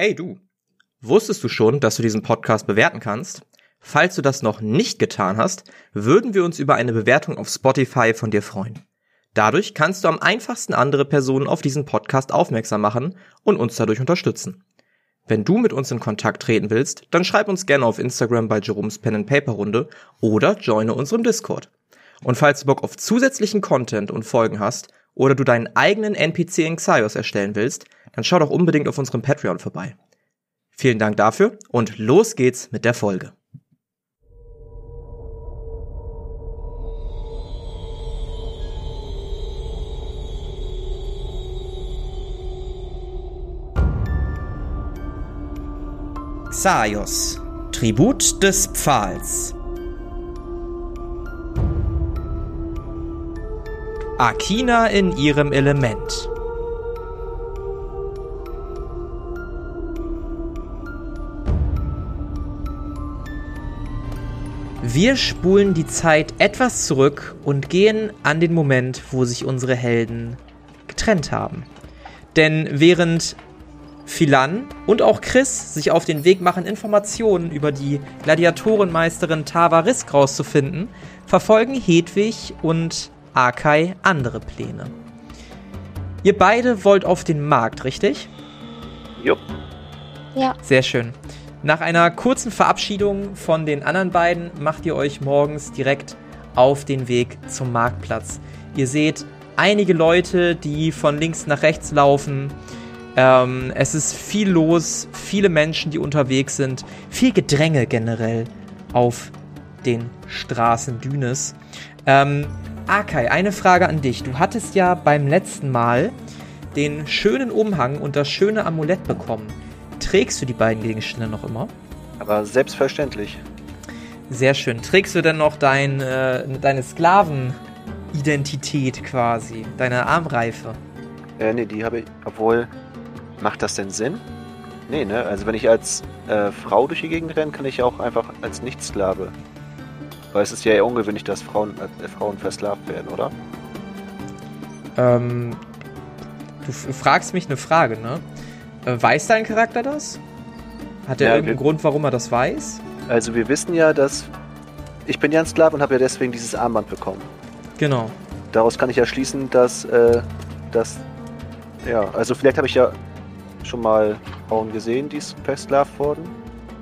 Hey du, wusstest du schon, dass du diesen Podcast bewerten kannst? Falls du das noch nicht getan hast, würden wir uns über eine Bewertung auf Spotify von dir freuen. Dadurch kannst du am einfachsten andere Personen auf diesen Podcast aufmerksam machen und uns dadurch unterstützen. Wenn du mit uns in Kontakt treten willst, dann schreib uns gerne auf Instagram bei Jerome's Pen and Paper Runde oder joine unserem Discord. Und falls du Bock auf zusätzlichen Content und Folgen hast oder du deinen eigenen NPC in Xaios erstellen willst, dann schau doch unbedingt auf unserem Patreon vorbei. Vielen Dank dafür und los geht's mit der Folge. Xaios, Tribut des Pfahls. Akina in ihrem Element. Wir spulen die Zeit etwas zurück und gehen an den Moment, wo sich unsere Helden getrennt haben. Denn während Philan und auch Chris sich auf den Weg machen, Informationen über die Gladiatorenmeisterin Tava Risk rauszufinden, verfolgen Hedwig und Akai andere Pläne. Ihr beide wollt auf den Markt, richtig? Jupp. Ja. Sehr schön. Nach einer kurzen Verabschiedung von den anderen beiden macht ihr euch morgens direkt auf den Weg zum Marktplatz. Ihr seht einige Leute, die von links nach rechts laufen. Ähm, es ist viel los, viele Menschen, die unterwegs sind, viel Gedränge generell auf den Straßen Dünes. Ähm, Akai, eine Frage an dich. Du hattest ja beim letzten Mal den schönen Umhang und das schöne Amulett bekommen. Trägst du die beiden Gegenstände noch immer? Aber selbstverständlich. Sehr schön. Trägst du denn noch dein, äh, deine Sklavenidentität quasi? Deine Armreife? Äh, nee, die habe ich. Obwohl, macht das denn Sinn? Nee, ne? Also, wenn ich als äh, Frau durch die Gegend renne, kann ich auch einfach als Nichtsklave. Weil es ist ja eher ungewöhnlich, dass Frauen, äh, Frauen versklavt werden, oder? Ähm, du fragst mich eine Frage, ne? Äh, weiß dein Charakter das? Hat er Ja, irgendeinen Grund, warum er das weiß? Also, wir wissen ja, dass. Ich bin ja ein Sklave und habe ja deswegen dieses Armband bekommen. Genau. Daraus kann ich ja schließen, dass. Äh, dass ja, also, vielleicht habe ich ja schon mal Frauen gesehen, die versklavt wurden.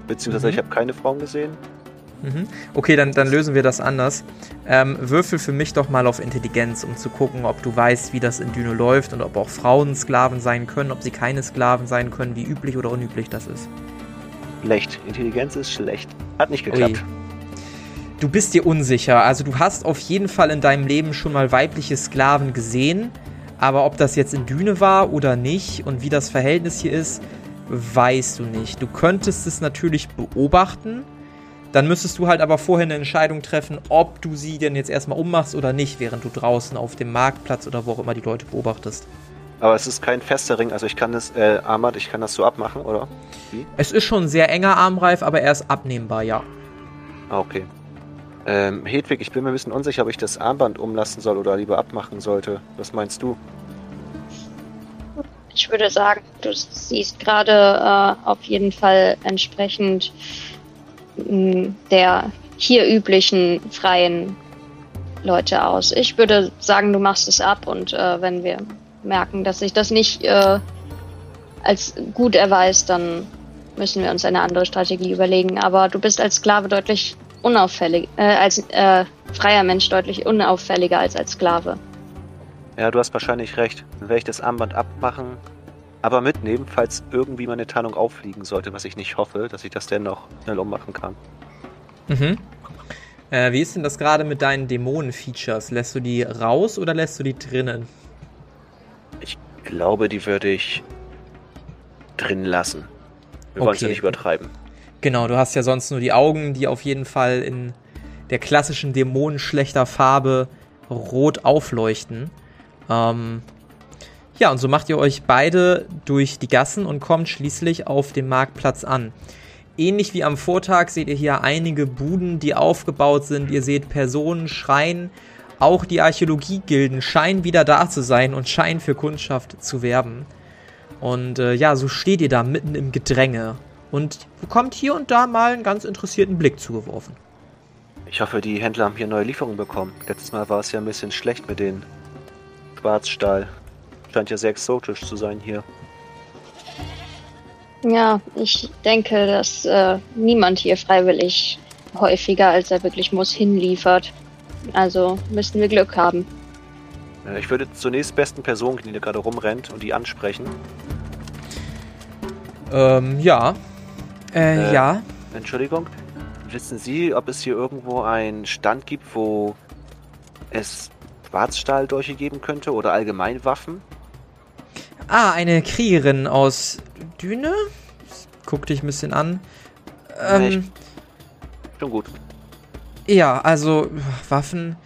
Beziehungsweise, Mhm. ich habe keine Frauen gesehen. Mhm. Okay, dann, dann lösen wir das anders. Ähm, würfel für mich doch mal auf Intelligenz, um zu gucken, ob du weißt, wie das in Düne läuft und ob auch Frauen Sklaven sein können, ob sie keine Sklaven sein können, wie üblich oder unüblich das ist. Schlecht. Intelligenz ist schlecht. Hat nicht Ui. geklappt. Du bist dir unsicher. Also du hast auf jeden Fall in deinem Leben schon mal weibliche Sklaven gesehen. Aber ob das jetzt in Düne war oder nicht und wie das Verhältnis hier ist, weißt du nicht. Du könntest es natürlich beobachten. Dann müsstest du halt aber vorher eine Entscheidung treffen, ob du sie denn jetzt erstmal ummachst oder nicht, während du draußen auf dem Marktplatz oder wo auch immer die Leute beobachtest. Aber es ist kein fester Ring, also ich kann das, äh, Armband, ich kann das so abmachen, oder? Es ist schon ein sehr enger Armreif, aber er ist abnehmbar, ja. Ah, okay. Ähm, Hedwig, ich bin mir ein bisschen unsicher, ob ich das Armband umlassen soll oder lieber abmachen sollte. Was meinst du? Ich würde sagen, du siehst gerade äh, auf jeden Fall entsprechend der hier üblichen freien Leute aus. Ich würde sagen, du machst es ab und äh, wenn wir merken, dass sich das nicht äh, als gut erweist, dann müssen wir uns eine andere Strategie überlegen. Aber du bist als Sklave deutlich unauffällig, äh, als äh, freier Mensch deutlich unauffälliger als als Sklave. Ja, du hast wahrscheinlich recht. Dann werde ich das Armband abmachen, aber mitnehmen, falls irgendwie meine Tarnung auffliegen sollte, was ich nicht hoffe, dass ich das dennoch schnell ummachen kann. Mhm. Äh, wie ist denn das gerade mit deinen Dämonen-Features? Lässt du die raus oder lässt du die drinnen? Ich glaube, die würde ich drin lassen. Wir wollen es ja Okay. nicht übertreiben. Genau, du hast ja sonst nur die Augen, die auf jeden Fall in der klassischen dämonenschlechter Farbe rot aufleuchten. Ähm, ja, und so macht ihr euch beide durch die Gassen und kommt schließlich auf dem Marktplatz an. Ähnlich wie am Vortag seht ihr hier einige Buden, die aufgebaut sind. Ihr seht Personen schreien. Auch die Archäologiegilden scheinen wieder da zu sein und scheinen für Kundschaft zu werben. Und äh, ja, so steht ihr da mitten im Gedränge und bekommt hier und da mal einen ganz interessierten Blick zugeworfen. Ich hoffe, die Händler haben hier neue Lieferungen bekommen. Letztes Mal war es ja ein bisschen schlecht mit den Schwarzstahl. Scheint ja sehr exotisch zu sein hier. Ja, ich denke, dass äh, niemand hier freiwillig häufiger, als er wirklich muss, hinliefert. Also müssten wir Glück haben. Äh, Ich würde zur nächstbesten Person die da gerade rumrennt und die ansprechen. Ähm, ja. Äh, Äh. ja. Entschuldigung, wissen Sie, ob es hier irgendwo einen Stand gibt, wo es Schwarzstahldolche geben könnte oder allgemein Waffen? Ah, eine Kriegerin aus Düne? Guck dich ein bisschen an. Ähm, Schon gut. ja, also Waffen.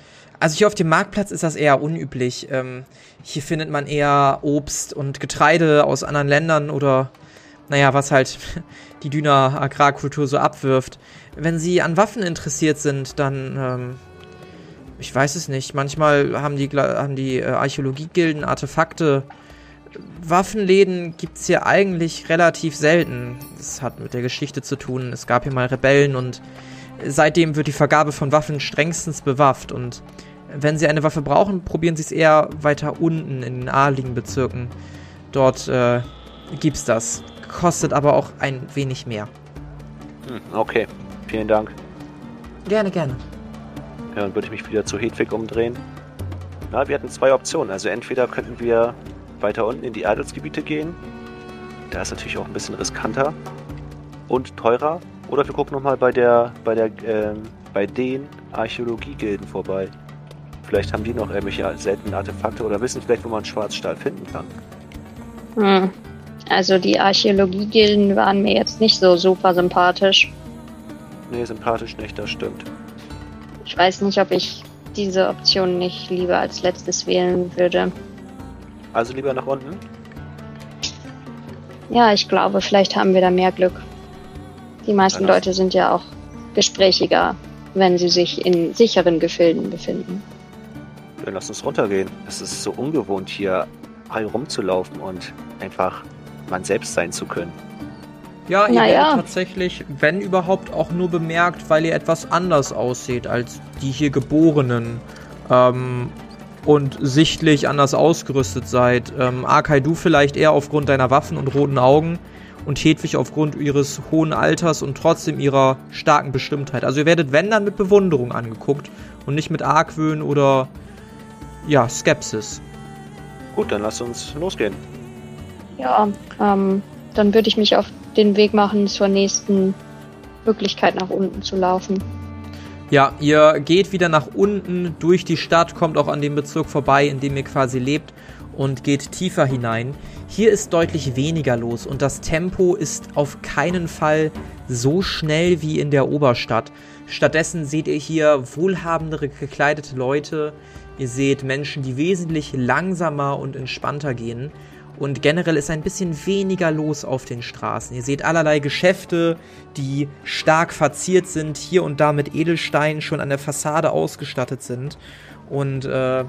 Also hier auf dem Marktplatz ist das eher unüblich. Ähm, hier findet man eher Obst und Getreide aus anderen Ländern oder, naja, was halt die Düner Agrarkultur so abwirft. Wenn Sie an Waffen interessiert sind, dann, ähm, ich weiß es nicht. Manchmal haben die, haben die äh, Archäologiegilden Artefakte. Waffenläden gibt's hier eigentlich relativ selten. Das hat mit der Geschichte zu tun. Es gab hier mal Rebellen und seitdem wird die Vergabe von Waffen strengstens bewafft. Und wenn Sie eine Waffe brauchen, probieren Sie es eher weiter unten in den adligen Bezirken. Dort äh, gibt's das. Kostet aber auch ein wenig mehr. Hm, okay, vielen Dank. Gerne, gerne. Ja, dann würde ich mich wieder zu Hedwig umdrehen. Na, wir hatten zwei Optionen. Also entweder könnten wir weiter unten in die Adelsgebiete gehen. Da ist natürlich auch ein bisschen riskanter und teurer. Oder wir gucken nochmal bei der, bei der, ähm, bei den Archäologiegilden vorbei. Vielleicht haben die noch irgendwelche seltenen Artefakte oder wissen vielleicht, wo man Schwarzstahl finden kann. Hm. Also die Archäologiegilden waren mir jetzt nicht so super sympathisch. Nee, sympathisch nicht, das stimmt. Ich weiß nicht, ob ich diese Option nicht lieber als letztes wählen würde. Also lieber nach unten. Ja, ich glaube, vielleicht haben wir da mehr Glück. Die meisten Ja, Leute sind ja auch gesprächiger, wenn sie sich in sicheren Gefilden befinden. Dann lass uns runtergehen. Es ist so ungewohnt, hier frei rumzulaufen und einfach man selbst sein zu können. Ja, ihr Naja. werdet tatsächlich, wenn überhaupt, auch nur bemerkt, weil ihr etwas anders aussieht als die hier Geborenen. Ähm, und sichtlich anders ausgerüstet seid. Ähm, Arkai, du vielleicht eher aufgrund deiner Waffen und roten Augen und Hedwig aufgrund ihres hohen Alters und trotzdem ihrer starken Bestimmtheit. Also ihr werdet, wenn dann, mit Bewunderung angeguckt und nicht mit Argwöhn oder, ja, Skepsis. Gut, dann lass uns losgehen. Ja, ähm, dann würde ich mich auf den Weg machen, zur nächsten Möglichkeit nach unten zu laufen. Ja, ihr geht wieder nach unten durch die Stadt, kommt auch an dem Bezirk vorbei, in dem ihr quasi lebt und geht tiefer hinein. Hier ist deutlich weniger los und das Tempo ist auf keinen Fall so schnell wie in der Oberstadt. Stattdessen seht ihr hier wohlhabendere gekleidete Leute. Ihr seht Menschen, die wesentlich langsamer und entspannter gehen. Und generell ist ein bisschen weniger los auf den Straßen. Ihr seht allerlei Geschäfte, die stark verziert sind, hier und da mit Edelsteinen schon an der Fassade ausgestattet sind. Und äh,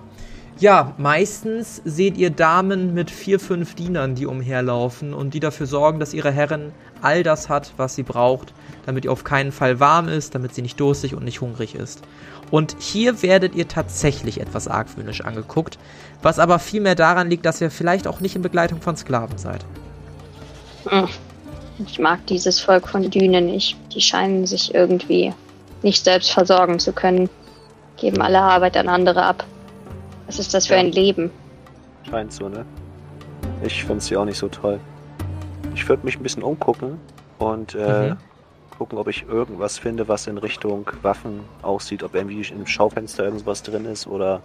ja, meistens seht ihr Damen mit vier, fünf Dienern, die umherlaufen und die dafür sorgen, dass ihre Herrin all das hat, was sie braucht, damit ihr auf keinen Fall warm ist, damit sie nicht durstig und nicht hungrig ist. Und hier werdet ihr tatsächlich etwas argwöhnisch angeguckt, was aber vielmehr daran liegt, dass ihr vielleicht auch nicht in Begleitung von Sklaven seid. Hm. Ich mag dieses Volk von Düne nicht. Die scheinen sich irgendwie nicht selbst versorgen zu können. Geben alle Arbeit an andere ab. Was ist das für Ja. ein Leben? Scheint so, ne? Ich finde sie auch nicht so toll. Ich würde mich ein bisschen umgucken und äh, Mhm. Gucken, ob ich irgendwas finde, was in Richtung Waffen aussieht. Ob irgendwie im Schaufenster irgendwas drin ist oder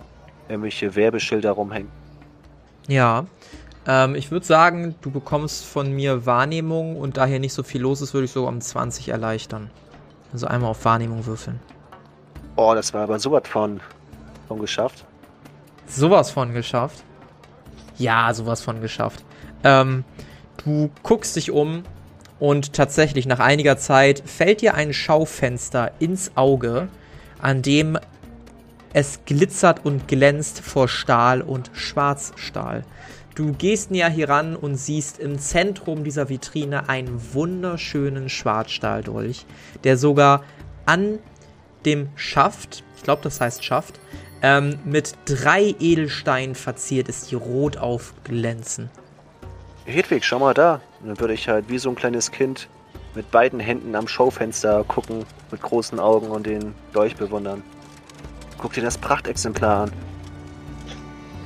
irgendwelche Werbeschilder rumhängen. Ja. Ähm, ich würde sagen, du bekommst von mir Wahrnehmung und da hier nicht so viel los ist, würde ich so um 20 erleichtern. Also einmal auf Wahrnehmung würfeln. Oh, das war aber sowas von, von geschafft. Sowas von geschafft. Ja, sowas von geschafft. Ähm, du guckst dich um und tatsächlich nach einiger Zeit fällt dir ein Schaufenster ins Auge, an dem es glitzert und glänzt vor Stahl und Schwarzstahl. Du gehst näher hier ran und siehst im Zentrum dieser Vitrine einen wunderschönen Schwarzstahldolch, der sogar an dem Schaft, ich glaube, das heißt Schaft, ähm, mit drei Edelsteinen verziert ist, die rot aufglänzen. Hedwig, schau mal da. Und dann würde ich halt wie so ein kleines Kind mit beiden Händen am Schaufenster gucken, mit großen Augen und den Dolch bewundern. Guck dir das Prachtexemplar an.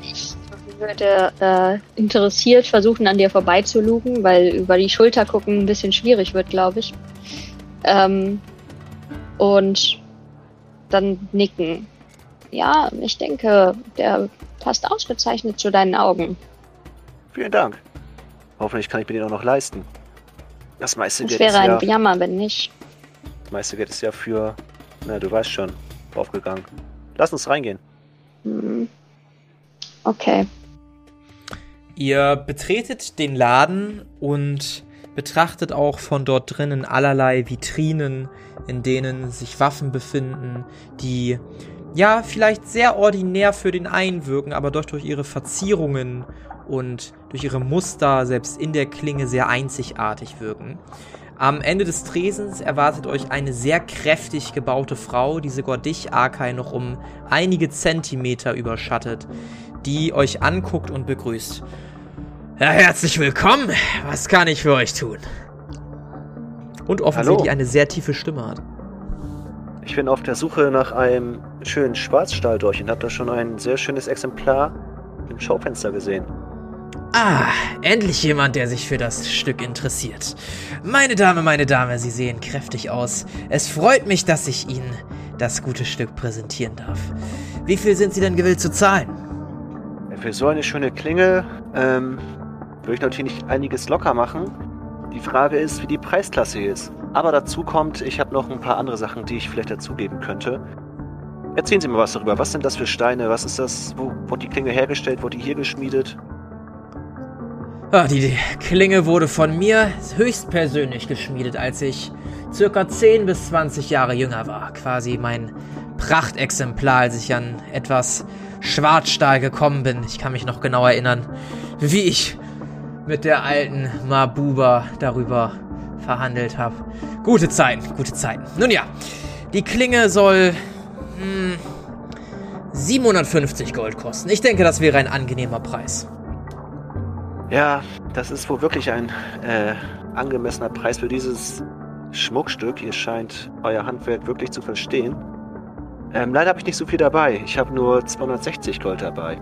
Ich würde äh, interessiert versuchen, an dir vorbeizulugen, weil über die Schulter gucken ein bisschen schwierig wird, glaube ich. Ähm, und dann nicken. Ja, ich denke, der passt ausgezeichnet zu deinen Augen. Vielen Dank. Hoffentlich kann ich mir den auch noch leisten. Das meiste Es Geld wäre ist ein ja, Jammer, wenn nicht. das meiste Geld ist ja für, na, du weißt schon, draufgegangen. Lass uns reingehen. Hm. Okay. Ihr betretet den Laden und betrachtet auch von dort drinnen allerlei Vitrinen, in denen sich Waffen befinden, die ja vielleicht sehr ordinär für den einen wirken, aber doch durch ihre Verzierungen und durch ihre Muster selbst in der Klinge sehr einzigartig wirken. Am Ende des Tresens erwartet euch eine sehr kräftig gebaute Frau, die sogar dich, Arkai, noch um einige Zentimeter überschattet, die euch anguckt und begrüßt. Ja, herzlich willkommen. Was kann ich für euch tun? Und offensichtlich Hallo. eine sehr tiefe Stimme hat. Ich bin auf der Suche nach einem schönen Schwarzstahldolch und habe da schon ein sehr schönes Exemplar im Schaufenster gesehen. Ah, endlich jemand, der sich für das Stück interessiert. Meine Dame, meine Dame, Sie sehen kräftig aus. Es freut mich, dass ich Ihnen das gute Stück präsentieren darf. Wie viel sind Sie denn gewillt zu zahlen? Für so eine schöne Klinge ähm, würde ich natürlich einiges locker machen. Die Frage ist, wie die Preisklasse hier ist. Aber dazu kommt, ich habe noch ein paar andere Sachen, die ich vielleicht dazugeben könnte. Erzählen Sie mir was darüber. Was sind das für Steine? Was ist das? Wo wurde die Klinge hergestellt? Wurde die hier geschmiedet? Ah, die Klinge wurde von mir höchstpersönlich geschmiedet, als ich circa 10 bis 20 Jahre jünger war. Quasi mein Prachtexemplar, als ich an etwas Schwarzstahl gekommen bin. Ich kann mich noch genau erinnern, wie ich mit der alten Mabuba darüber verhandelt habe. Gute Zeiten, gute Zeiten. Nun ja, die Klinge soll hm, 750 Gold kosten. Ich denke, das wäre ein angenehmer Preis. Ja, das ist wohl wirklich ein äh, angemessener Preis für dieses Schmuckstück. Ihr scheint euer Handwerk wirklich zu verstehen. Ähm, leider habe ich nicht so viel dabei. Ich habe nur 260 Gold dabei.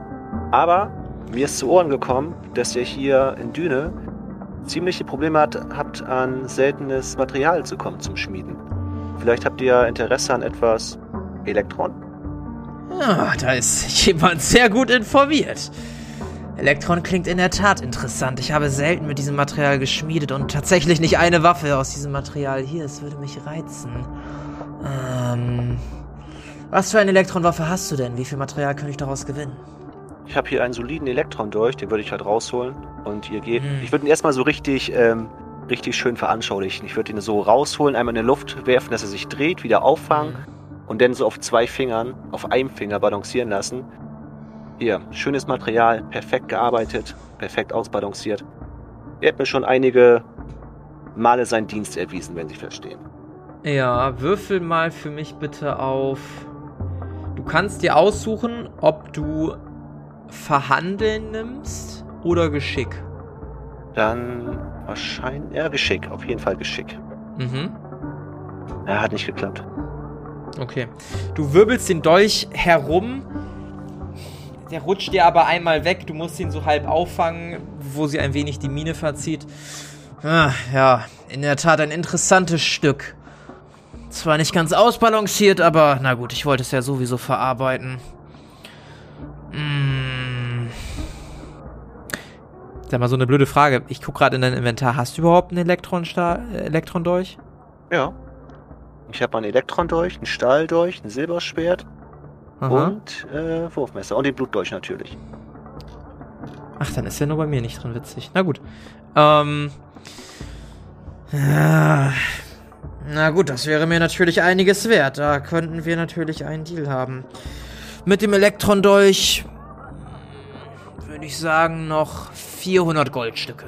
Aber mir ist zu Ohren gekommen, dass ihr hier in Düne ziemliche Probleme hat, habt, an seltenes Material zu kommen zum Schmieden. Vielleicht habt ihr Interesse an etwas Elektron? Ah, da ist jemand sehr gut informiert. Elektron klingt in der Tat interessant. Ich habe selten mit diesem Material geschmiedet und tatsächlich nicht eine Waffe aus diesem Material hier. Es würde mich reizen. Ähm. Was für eine Elektronwaffe hast du denn? Wie viel Material kann ich daraus gewinnen? Ich habe hier einen soliden Elektron durch, den würde ich halt rausholen. Und ihr geht. Hm. Ich würde ihn erstmal so richtig, ähm, richtig schön veranschaulichen. Ich würde ihn so rausholen, einmal in die Luft werfen, dass er sich dreht, wieder auffangen und dann so auf zwei Fingern, auf einem Finger balancieren lassen. Hier, schönes Material, perfekt gearbeitet, perfekt ausbalanciert. Er hat mir schon einige Male seinen Dienst erwiesen, wenn Sie verstehen. Ja, würfel mal für mich bitte auf. Du kannst dir aussuchen, ob du Verhandeln nimmst oder Geschick. Dann wahrscheinlich, ja, Geschick, auf jeden Fall Geschick. Mhm. Ja, hat nicht geklappt. Okay. Du wirbelst den Dolch herum. Der rutscht dir aber einmal weg. Du musst ihn so halb auffangen, wo sie ein wenig die Mine verzieht. Ah, ja, in der Tat ein interessantes Stück. Zwar nicht ganz ausbalanciert, aber na gut, ich wollte es ja sowieso verarbeiten. Mm. Sag mal, so eine blöde Frage. Ich guck gerade in dein Inventar. Hast du überhaupt einen äh, Elektrondolch? Ja. Ich habe einen Elektron durch, einen Stahl durch, ein Silberschwert Aha. und äh, Wurfmesser und den Blutdolch natürlich. Ach, dann ist ja nur bei mir nicht drin witzig. Na gut. Ähm. Ja. Na gut, das wäre mir natürlich einiges wert. Da könnten wir natürlich einen Deal haben. Mit dem Elektron-Dolch würde ich sagen, noch 400 Goldstücke.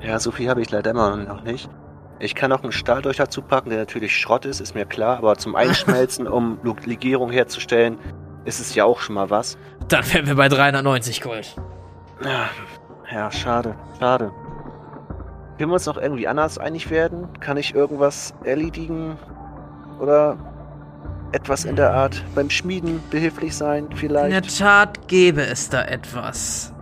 Ja, so viel habe ich leider immer noch nicht. Ich kann noch einen Stahl durch dazu packen, der natürlich Schrott ist, ist mir klar, aber zum Einschmelzen, um Legierung herzustellen, ist es ja auch schon mal was. Dann wären wir bei 390 Gold. Ja, ja, schade, schade. Können wir uns noch irgendwie anders einig werden? Kann ich irgendwas erledigen? Oder etwas in der Art beim Schmieden behilflich sein, vielleicht? In der Tat gäbe es da etwas.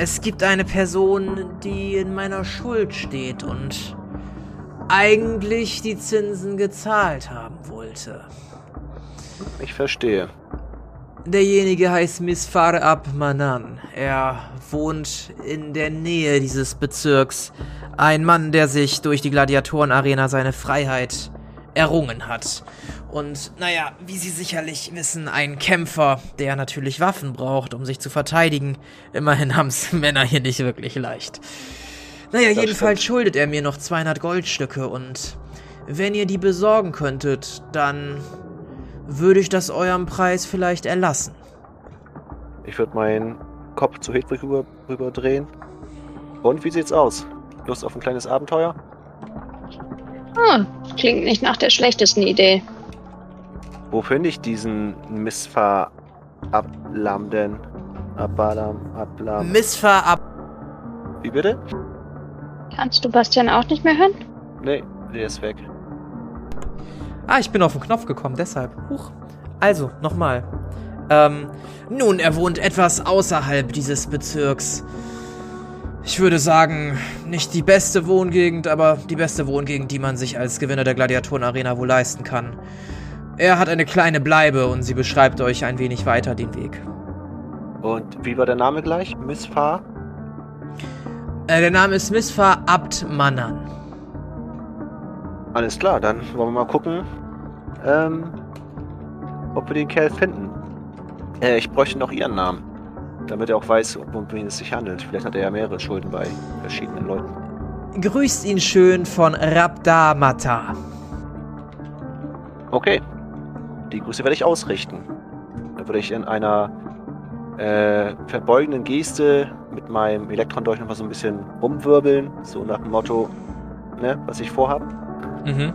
Es gibt eine Person, die in meiner Schuld steht und eigentlich die Zinsen gezahlt haben wollte. Ich verstehe. Derjenige heißt Misfar Abmanan. Er wohnt in der Nähe dieses Bezirks. Ein Mann, der sich durch die Gladiatorenarena seine Freiheit errungen hat. Und naja, wie Sie sicherlich wissen, ein Kämpfer, der natürlich Waffen braucht, um sich zu verteidigen. Immerhin haben's Männer hier nicht wirklich leicht. Naja, das jedenfalls stimmt. schuldet er mir noch 200 Goldstücke und wenn ihr die besorgen könntet, dann würde ich das eurem Preis vielleicht erlassen. Ich würde meinen Kopf zu Hedwig rüber, rüberdrehen. Und wie sieht's aus? Lust auf ein kleines Abenteuer? Hm, klingt nicht nach der schlechtesten Idee. Wo finde ich diesen Misfahr Ablam denn? Abalam, Ablam. Misfahr Ab. Wie bitte? Kannst du Bastian auch nicht mehr hören? Nee, der ist weg. Ah, ich bin auf den Knopf gekommen, deshalb. Huch. Also, nochmal. Ähm, nun, er wohnt etwas außerhalb dieses Bezirks. Ich würde sagen, nicht die beste Wohngegend, aber die beste Wohngegend, die man sich als Gewinner der Gladiatoren-Arena wohl leisten kann. Er hat eine kleine Bleibe und sie beschreibt euch ein wenig weiter den Weg. Und wie war der Name gleich? Missfahr? Äh, der Name ist Missfahr Abtmannan. Alles klar, dann wollen wir mal gucken, ähm, ob wir den Kerl finden. Äh, ich bräuchte noch ihren Namen, damit er auch weiß, um wen es sich handelt. Vielleicht hat er ja mehrere Schulden bei verschiedenen Leuten. Grüßt ihn schön von Rabdamata. Okay, die Grüße werde ich ausrichten. Da würde ich in einer äh, verbeugenden Geste mit meinem Elektron durch noch mal so ein bisschen rumwirbeln, so nach dem Motto, ne, was ich vorhabe. Mhm.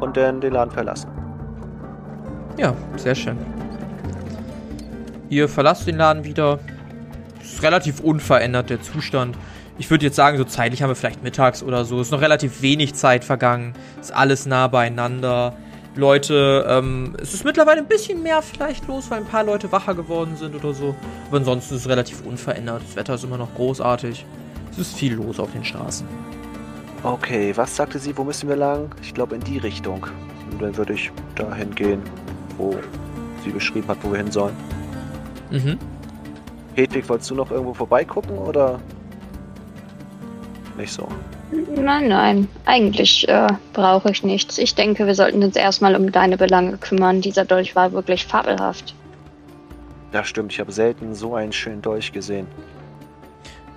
Und dann den Laden verlassen. Ja, sehr schön. Ihr verlasst den Laden wieder. Es ist relativ unverändert der Zustand. Ich würde jetzt sagen, so zeitlich haben wir vielleicht mittags oder so. Es ist noch relativ wenig Zeit vergangen. Ist alles nah beieinander. Leute, ähm, es ist mittlerweile ein bisschen mehr vielleicht los, weil ein paar Leute wacher geworden sind oder so. Aber ansonsten ist es relativ unverändert. Das Wetter ist immer noch großartig. Es ist viel los auf den Straßen. Okay, was sagte sie, wo müssen wir lang? Ich glaube in die Richtung. Und dann würde ich dahin gehen, wo sie beschrieben hat, wo wir hin sollen. Mhm. Hedwig, wolltest du noch irgendwo vorbeigucken oder nicht so? Nein, nein, eigentlich äh, brauche ich nichts. Ich denke, wir sollten uns erstmal um deine Belange kümmern. Dieser Dolch war wirklich fabelhaft. Ja, stimmt. Ich habe selten so einen schönen Dolch gesehen.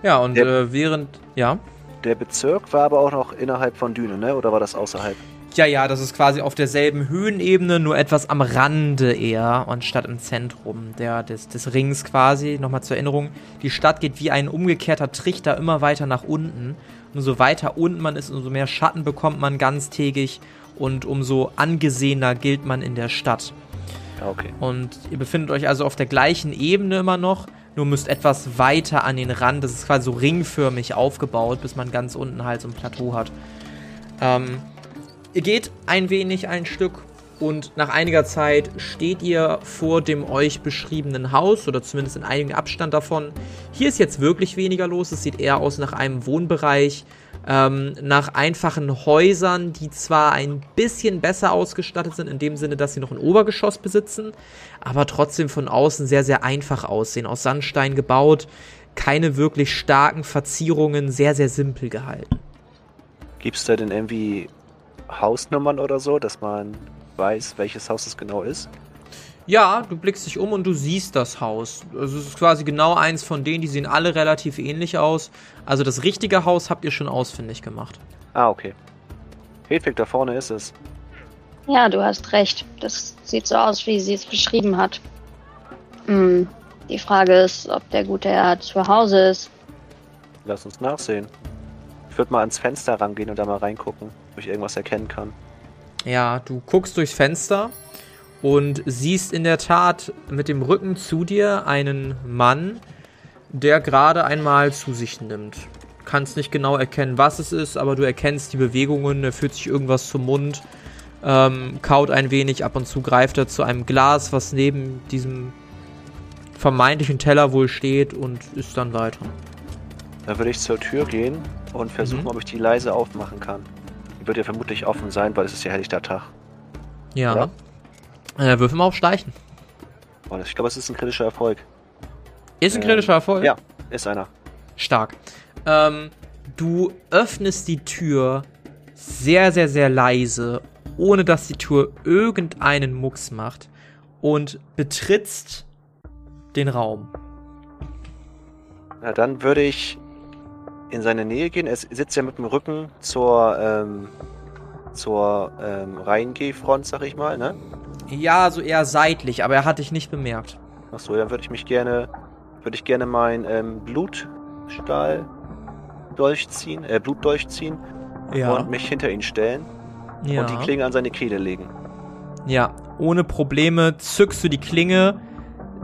Ja, und der, äh, während. Ja. Der Bezirk war aber auch noch innerhalb von Düne, ne? Oder war das außerhalb? Ja, ja, das ist quasi auf derselben Höhenebene, nur etwas am Rande eher, anstatt im Zentrum der, des, des Rings quasi. Nochmal zur Erinnerung, die Stadt geht wie ein umgekehrter Trichter immer weiter nach unten. Umso weiter unten man ist, umso mehr Schatten bekommt man ganztägig und umso angesehener gilt man in der Stadt. Okay. Und ihr befindet euch also auf der gleichen Ebene immer noch, nur müsst etwas weiter an den Rand. Das ist quasi so ringförmig aufgebaut, bis man ganz unten halt so ein Plateau hat. Ähm, ihr geht ein wenig ein Stück und nach einiger Zeit steht ihr vor dem euch beschriebenen Haus oder zumindest in einigem Abstand davon. Hier ist jetzt wirklich weniger los. Es sieht eher aus nach einem Wohnbereich ähm, nach einfachen Häusern, die zwar ein bisschen besser ausgestattet sind, in dem Sinne, dass sie noch ein Obergeschoss besitzen, aber trotzdem von außen sehr, sehr einfach aussehen. Aus Sandstein gebaut, keine wirklich starken Verzierungen, sehr, sehr simpel gehalten. Gibt es da denn irgendwie Hausnummern oder so, dass man weiß, welches Haus es genau ist? Ja, du blickst dich um und du siehst das Haus. Also es ist quasi genau eins von denen, die sehen alle relativ ähnlich aus. Also das richtige Haus habt ihr schon ausfindig gemacht. Ah, okay. Hedwig, da vorne ist es. Ja, du hast recht. Das sieht so aus, wie sie es beschrieben hat. Hm. Die Frage ist, ob der gute Herr zu Hause ist. Lass uns nachsehen. Ich würde mal ans Fenster rangehen und da mal reingucken, ob ich irgendwas erkennen kann. Ja, du guckst durchs Fenster und siehst in der Tat mit dem Rücken zu dir einen Mann, der gerade einmal zu sich nimmt. Kannst nicht genau erkennen, was es ist, aber du erkennst die Bewegungen, er führt sich irgendwas zum Mund, ähm, kaut ein wenig, ab und zu greift er zu einem Glas, was neben diesem vermeintlichen Teller wohl steht und ist dann weiter. Dann würde ich zur Tür gehen und versuchen, Mhm. ob ich die leise aufmachen kann. Wird ja vermutlich offen sein, weil es ist ja helllichter Tag. Ja. Äh, würfel mal auf Schleichen. Und ich glaube, es ist ein kritischer Erfolg. Ist ein Ähm, kritischer Erfolg? Ja, ist einer. Stark. Ähm, du öffnest die Tür sehr, sehr, sehr leise, ohne dass die Tür irgendeinen Mucks macht und betrittst den Raum. Na, dann würde ich in seine Nähe gehen. Er sitzt ja mit dem Rücken zur, ähm, zur ähm, Reingehfront, sag ich mal, ne? Ja, so eher seitlich, aber er hat dich nicht bemerkt. Achso, dann würde ich mich gerne, würde ich gerne mein ähm, Blutstahl durchziehen, äh, Blut durchziehen und mich hinter ihn stellen ja. und die Klinge an seine Kehle legen. Ja, ohne Probleme zückst du die Klinge,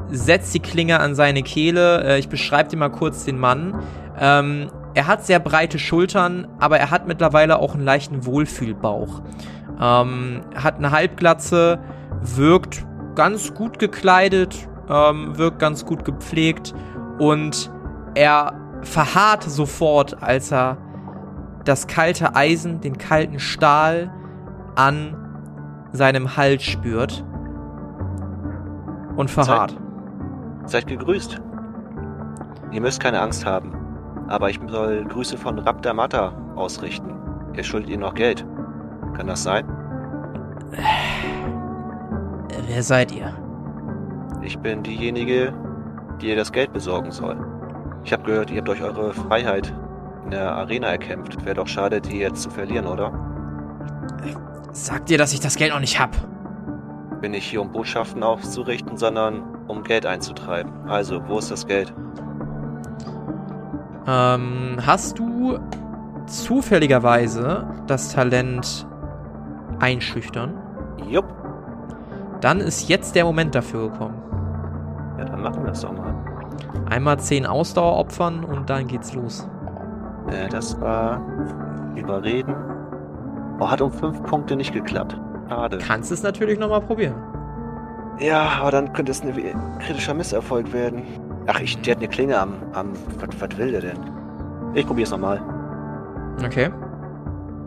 setzt die Klinge an seine Kehle. Äh, ich beschreibe dir mal kurz den Mann. Ähm, er hat sehr breite Schultern, aber er hat mittlerweile auch einen leichten Wohlfühlbauch. Ähm, hat eine Halbglatze, wirkt ganz gut gekleidet, ähm, wirkt ganz gut gepflegt und er verharrt sofort, als er das kalte Eisen, den kalten Stahl an seinem Hals spürt und verharrt. Seid gegrüßt. Ihr müsst keine Angst haben, aber ich soll Grüße von Raptor Mata ausrichten. Ihr schuldet ihr noch Geld. Kann das sein? Wer seid ihr? Ich bin diejenige, die ihr das Geld besorgen soll. Ich habe gehört, ihr habt euch eure Freiheit in der Arena erkämpft. Wäre doch schade, die jetzt zu verlieren, oder? Sagt dir, dass ich das Geld noch nicht hab? Bin nicht hier, um Botschaften aufzurichten, sondern um Geld einzutreiben. Also, wo ist das Geld? Ähm, hast du zufälligerweise das Talent einschüchtern? Jupp. Dann ist jetzt der Moment dafür gekommen. Ja, dann machen wir das doch mal. Einmal 10 Ausdauer opfern und dann geht's los. Äh, das war überreden. Oh, hat um fünf Punkte nicht geklappt. Schade. Kannst es natürlich nochmal probieren. Ja, aber dann könnte es ein kritischer Misserfolg werden. Ach, ich, der hat eine Klinge am. am was, was will der denn? Ich probier's nochmal. Okay.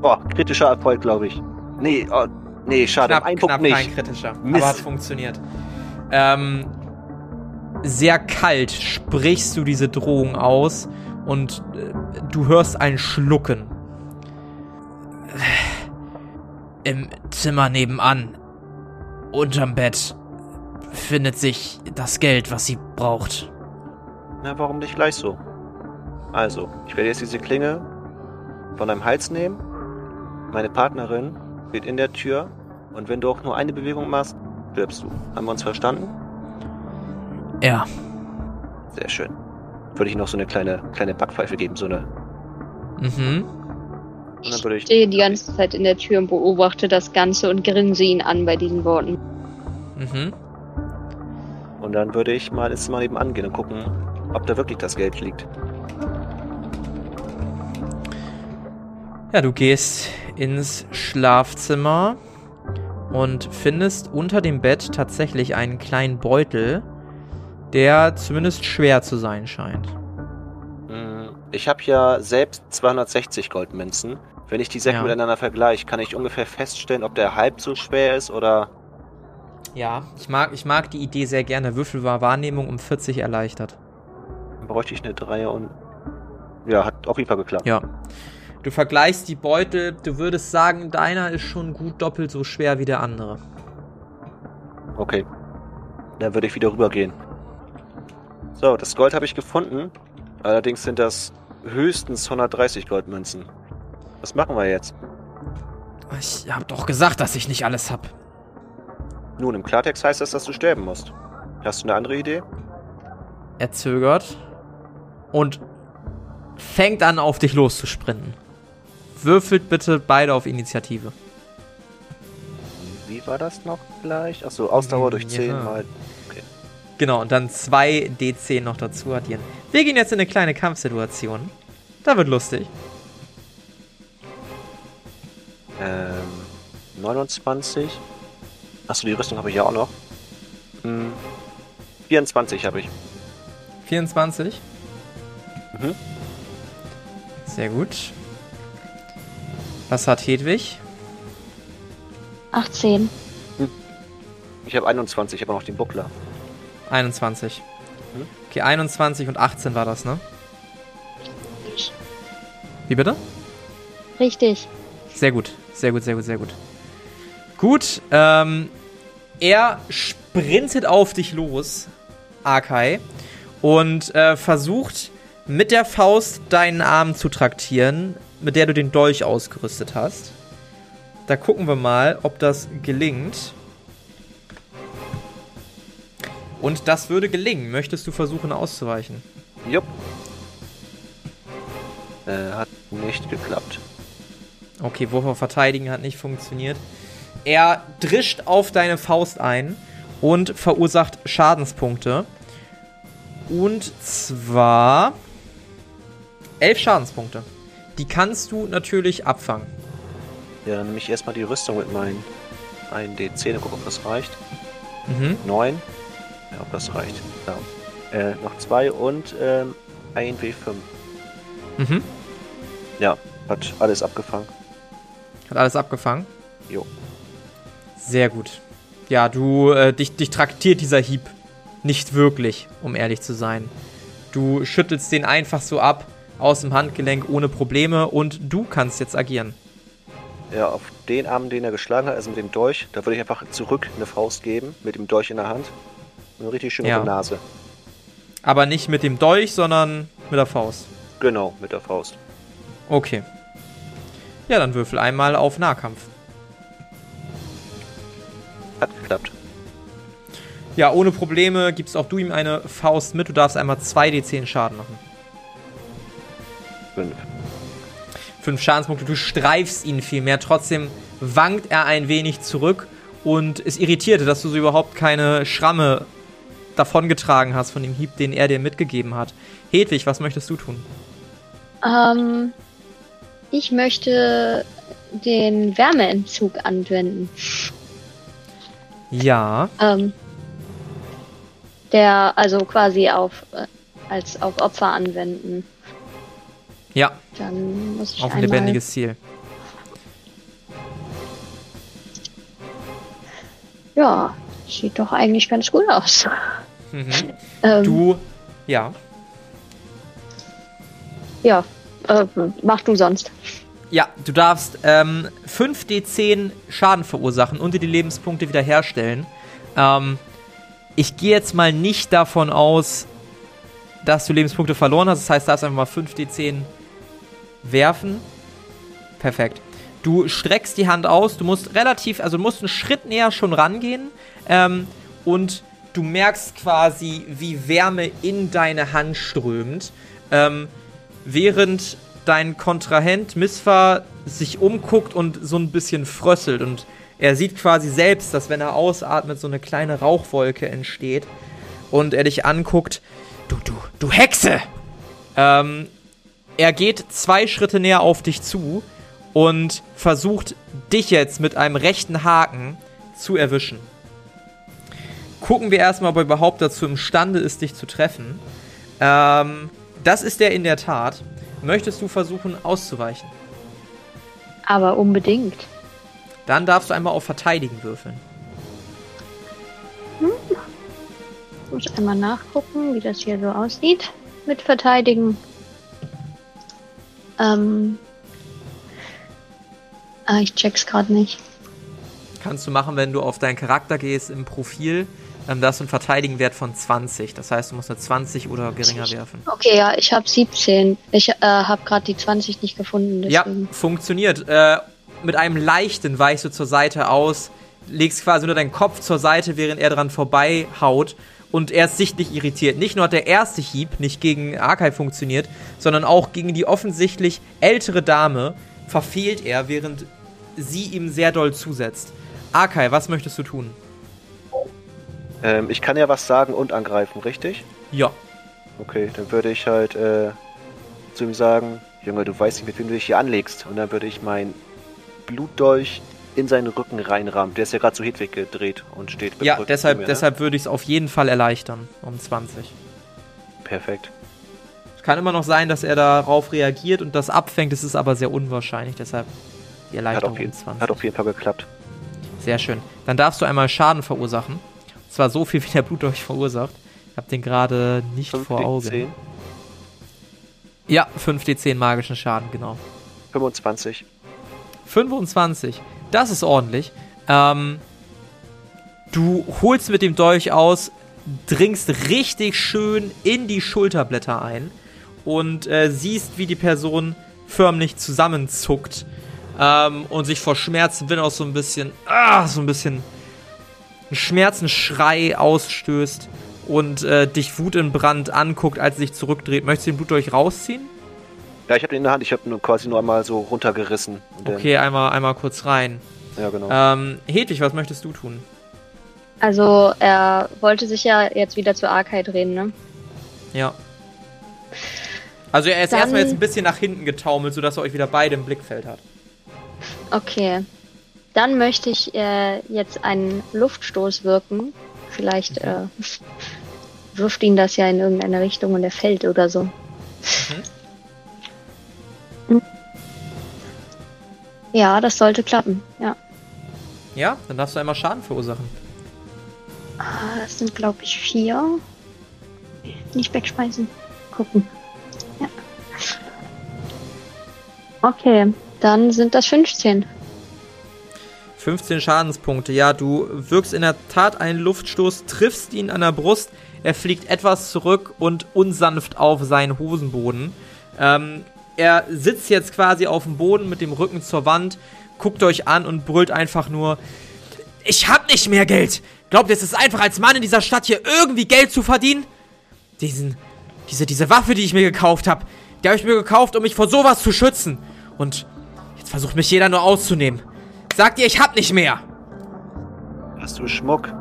Oh, kritischer Erfolg, glaube ich. Nee, oh, nee, schade. Knapp, ein Punkt knapp nicht. kein kritischer. Mist. Aber hat funktioniert. Ähm, sehr kalt sprichst du diese Drohung aus und äh, du hörst ein Schlucken. Im Zimmer nebenan, unterm Bett, findet sich das Geld, was sie braucht. Na, warum nicht gleich so? Also, ich werde jetzt diese Klinge von deinem Hals nehmen. Meine Partnerin steht in der Tür und wenn du auch nur eine Bewegung machst, stirbst du. Haben wir uns verstanden? Ja, Sehr schön. Würde ich noch so eine kleine, kleine Backpfeife geben, so eine. mhm. Und dann würde ich. stehe die ganze Zeit in der Tür und beobachte das Ganze und grinse ihn an bei diesen Worten. Mhm. Und dann würde ich mal ins Zimmer nebenan gehen und gucken, ob da wirklich das Geld liegt. Ja, du gehst ins Schlafzimmer und findest unter dem Bett tatsächlich einen kleinen Beutel, der zumindest schwer zu sein scheint. Hm, Ich habe ja selbst 260 Goldmünzen. Wenn ich die Säcke Ja. miteinander vergleiche, kann ich ungefähr feststellen, ob der halb so schwer ist oder. Ja, ich mag, ich mag die Idee sehr gerne. Würfel war Wahrnehmung um 40 erleichtert. Bräuchte ich eine Dreier und. Ja, hat auf jeden Fall geklappt. Ja. Du vergleichst die Beutel, du würdest sagen, deiner ist schon gut doppelt so schwer wie der andere. Okay. Dann würde ich wieder rübergehen. So, das Gold habe ich gefunden. Allerdings sind das höchstens 130 Goldmünzen. Was machen wir jetzt? Ich hab doch gesagt, dass ich nicht alles hab. Nun, im Klartext heißt das, dass du sterben musst. Hast du eine andere Idee? Er zögert und fängt an, auf dich loszusprinten. Würfelt bitte beide auf Initiative. Wie war das noch gleich? Achso, Ausdauer durch Ja. 10 mal. Genau, und dann zwei D10 noch dazu addieren. Wir gehen jetzt in eine kleine Kampfsituation. Da wird lustig. Ähm, 29. Achso, die Rüstung habe ich ja auch noch. Hm, 24 habe ich. 24. Mhm. Sehr gut. Was hat Hedwig? 18. Ich habe 21, ich habe auch noch den Buckler. 21. Mhm. Okay, 21 und 18 war das, ne? Wie bitte? Richtig. Sehr gut, sehr gut, sehr gut, sehr gut. Gut, ähm, er sprintet auf dich los, Akai, und äh, versucht mit der Faust deinen Arm zu traktieren, mit der du den Dolch ausgerüstet hast. Da gucken wir mal, ob das gelingt. Und das würde gelingen. Möchtest du versuchen auszuweichen? Jupp. Äh, hat nicht geklappt. Okay, Wurf auf Verteidigen hat nicht funktioniert. Er drischt auf deine Faust ein und verursacht Schadenspunkte. Und zwar elf Schadenspunkte. Die kannst du natürlich abfangen. Ja, dann nehme ich erstmal die Rüstung mit meinen 1D10 und gucke, ob das reicht. Mhm. 9. Ja, ob das reicht. Ja. Äh, noch zwei und ähm, ein W5. Mhm. Ja, hat alles abgefangen. Hat alles abgefangen. Jo. Sehr gut. Ja, du, äh, dich, dich traktiert dieser Hieb nicht wirklich, um ehrlich zu sein. Du schüttelst den einfach so ab aus dem Handgelenk ohne Probleme und du kannst jetzt agieren. Ja, auf den Arm, den er geschlagen hat, also mit dem Dolch, da würde ich einfach zurück eine Faust geben, mit dem Dolch in der Hand. Und richtig schön Ja. Nase. Aber nicht mit dem Dolch, sondern mit der Faust. Genau, mit der Faust. Okay. Ja, dann würfel einmal auf Nahkampf. Hat geklappt. Ja, ohne Probleme gibst auch du ihm eine Faust mit. Du darfst einmal 2d10 Schaden machen. 5. 5 Schadenspunkte. Du streifst ihn viel mehr. Trotzdem wankt er ein wenig zurück und ist irritiert, dass du so überhaupt keine Schramme davongetragen hast von dem Hieb, den er dir mitgegeben hat. Hedwig, was möchtest du tun? Ähm, ich möchte den Wärmeentzug anwenden. Ja. Ähm, der also quasi auf äh, als auf Opfer anwenden. Ja, Dann muss ich auf ein lebendiges Ziel. Ja, sieht doch eigentlich ganz gut aus. Mhm. Ähm, Du, ja. Ja, äh, mach du sonst. Ja, du darfst ähm, 5d10 Schaden verursachen und dir die Lebenspunkte wiederherstellen. Ähm, ich gehe jetzt mal nicht davon aus, dass du Lebenspunkte verloren hast. Das heißt, du darfst einfach mal 5d10 werfen. Perfekt. Du streckst die Hand aus, du musst relativ, also du musst einen Schritt näher schon rangehen ähm, und du merkst quasi, wie Wärme in deine Hand strömt, ähm, während dein Kontrahent Misfa sich umguckt und so ein bisschen frösselt und er sieht quasi selbst, dass wenn er ausatmet, so eine kleine Rauchwolke entsteht und er dich anguckt, du, du, du Hexe! Ähm, er geht zwei Schritte näher auf dich zu und versucht dich jetzt mit einem rechten Haken zu erwischen. Gucken wir erstmal, ob er überhaupt dazu imstande ist, dich zu treffen. Ähm, das ist er in der Tat. Möchtest du versuchen auszuweichen? Aber unbedingt. Dann darfst du einmal auf Verteidigen würfeln. Ich muss einmal nachgucken, wie das hier so aussieht mit Verteidigen. Ähm, ah, ich check's gerade nicht. Kannst du machen, wenn du auf deinen Charakter gehst im Profil. Ähm, da hast du einen Verteidigenwert von 20. Das heißt, du musst eine 20 oder geringer werfen. Okay, ja, ich habe 17. Ich äh, habe gerade die 20 nicht gefunden. Ja, Deswegen. funktioniert. Äh, mit einem leichten weichst du zur Seite aus, legst quasi nur deinen Kopf zur Seite, während er dran vorbei haut und er ist sichtlich irritiert. Nicht nur hat der erste Hieb nicht gegen Arkai funktioniert, sondern auch gegen die offensichtlich ältere Dame verfehlt er, während sie ihm sehr doll zusetzt. Arkai, was möchtest du tun? Ähm, ich kann ja was sagen und angreifen, richtig? Ja. Okay, dann würde ich halt äh, zu ihm sagen, Junge, du weißt nicht, mit wem du dich hier anlegst. Und dann würde ich mein Blutdolch in seinen Rücken reinrammen. Der ist ja gerade zu Hedwig gedreht und steht Ja, Rücken deshalb, mir, ne? deshalb würde ich es auf jeden Fall erleichtern. Um 20. Perfekt. Es kann immer noch sein, dass er darauf reagiert und das abfängt. Es ist aber sehr unwahrscheinlich. Deshalb die Hat Erleichterung auf, um jeden, 20. hat auf jeden Fall geklappt. Sehr schön. Dann darfst du einmal Schaden verursachen. Und zwar so viel, wie der Blut euch verursacht. Ich hab den gerade nicht Fünf vor D10, Augen. Ja, 5d10 magischen Schaden, genau. 25. 25. Das ist ordentlich. Ähm, du holst mit dem Dolch aus, dringst richtig schön in die Schulterblätter ein und äh, siehst, wie die Person förmlich zusammenzuckt ähm, und sich vor Schmerzen will auch so ein bisschen, ah, so ein bisschen einen Schmerzensschrei ausstößt und äh, dich Wut in Brand anguckt, als sie sich zurückdreht. Möchtest du den Blutdolch rausziehen? Ja, ich habe den in der Hand. Ich habe nur quasi nur einmal so runtergerissen. Okay, einmal, einmal kurz rein. Ja, genau. Ähm, Hedwig, was möchtest du tun? Also er wollte sich ja jetzt wieder zu Arkai drehen, ne? Ja. Also er ist Dann- erstmal jetzt ein bisschen nach hinten getaumelt, sodass er euch wieder beide im Blickfeld hat. Okay. Dann möchte ich äh, jetzt einen Luftstoß wirken. Vielleicht äh, wirft ihn das ja in irgendeine Richtung und er fällt oder so. Hm. Ja, das sollte klappen. Ja. Ja, dann darfst du einmal Schaden verursachen. Ah, Das sind, glaube ich, vier. Nicht wegschmeißen. Gucken. Ja. Okay, dann sind das 15. 15 Schadenspunkte. Ja, du wirkst in der Tat einen Luftstoß, triffst ihn an der Brust. Er fliegt etwas zurück und unsanft auf seinen Hosenboden. Ähm, er sitzt jetzt quasi auf dem Boden mit dem Rücken zur Wand, guckt euch an und brüllt einfach nur: Ich hab nicht mehr Geld! Glaubt ihr, es ist einfach als Mann in dieser Stadt hier irgendwie Geld zu verdienen? Diesen, diese, diese Waffe, die ich mir gekauft habe, die habe ich mir gekauft, um mich vor sowas zu schützen. Und jetzt versucht mich jeder nur auszunehmen. Sagt ihr, ich hab nicht mehr. Hast du Schmuck?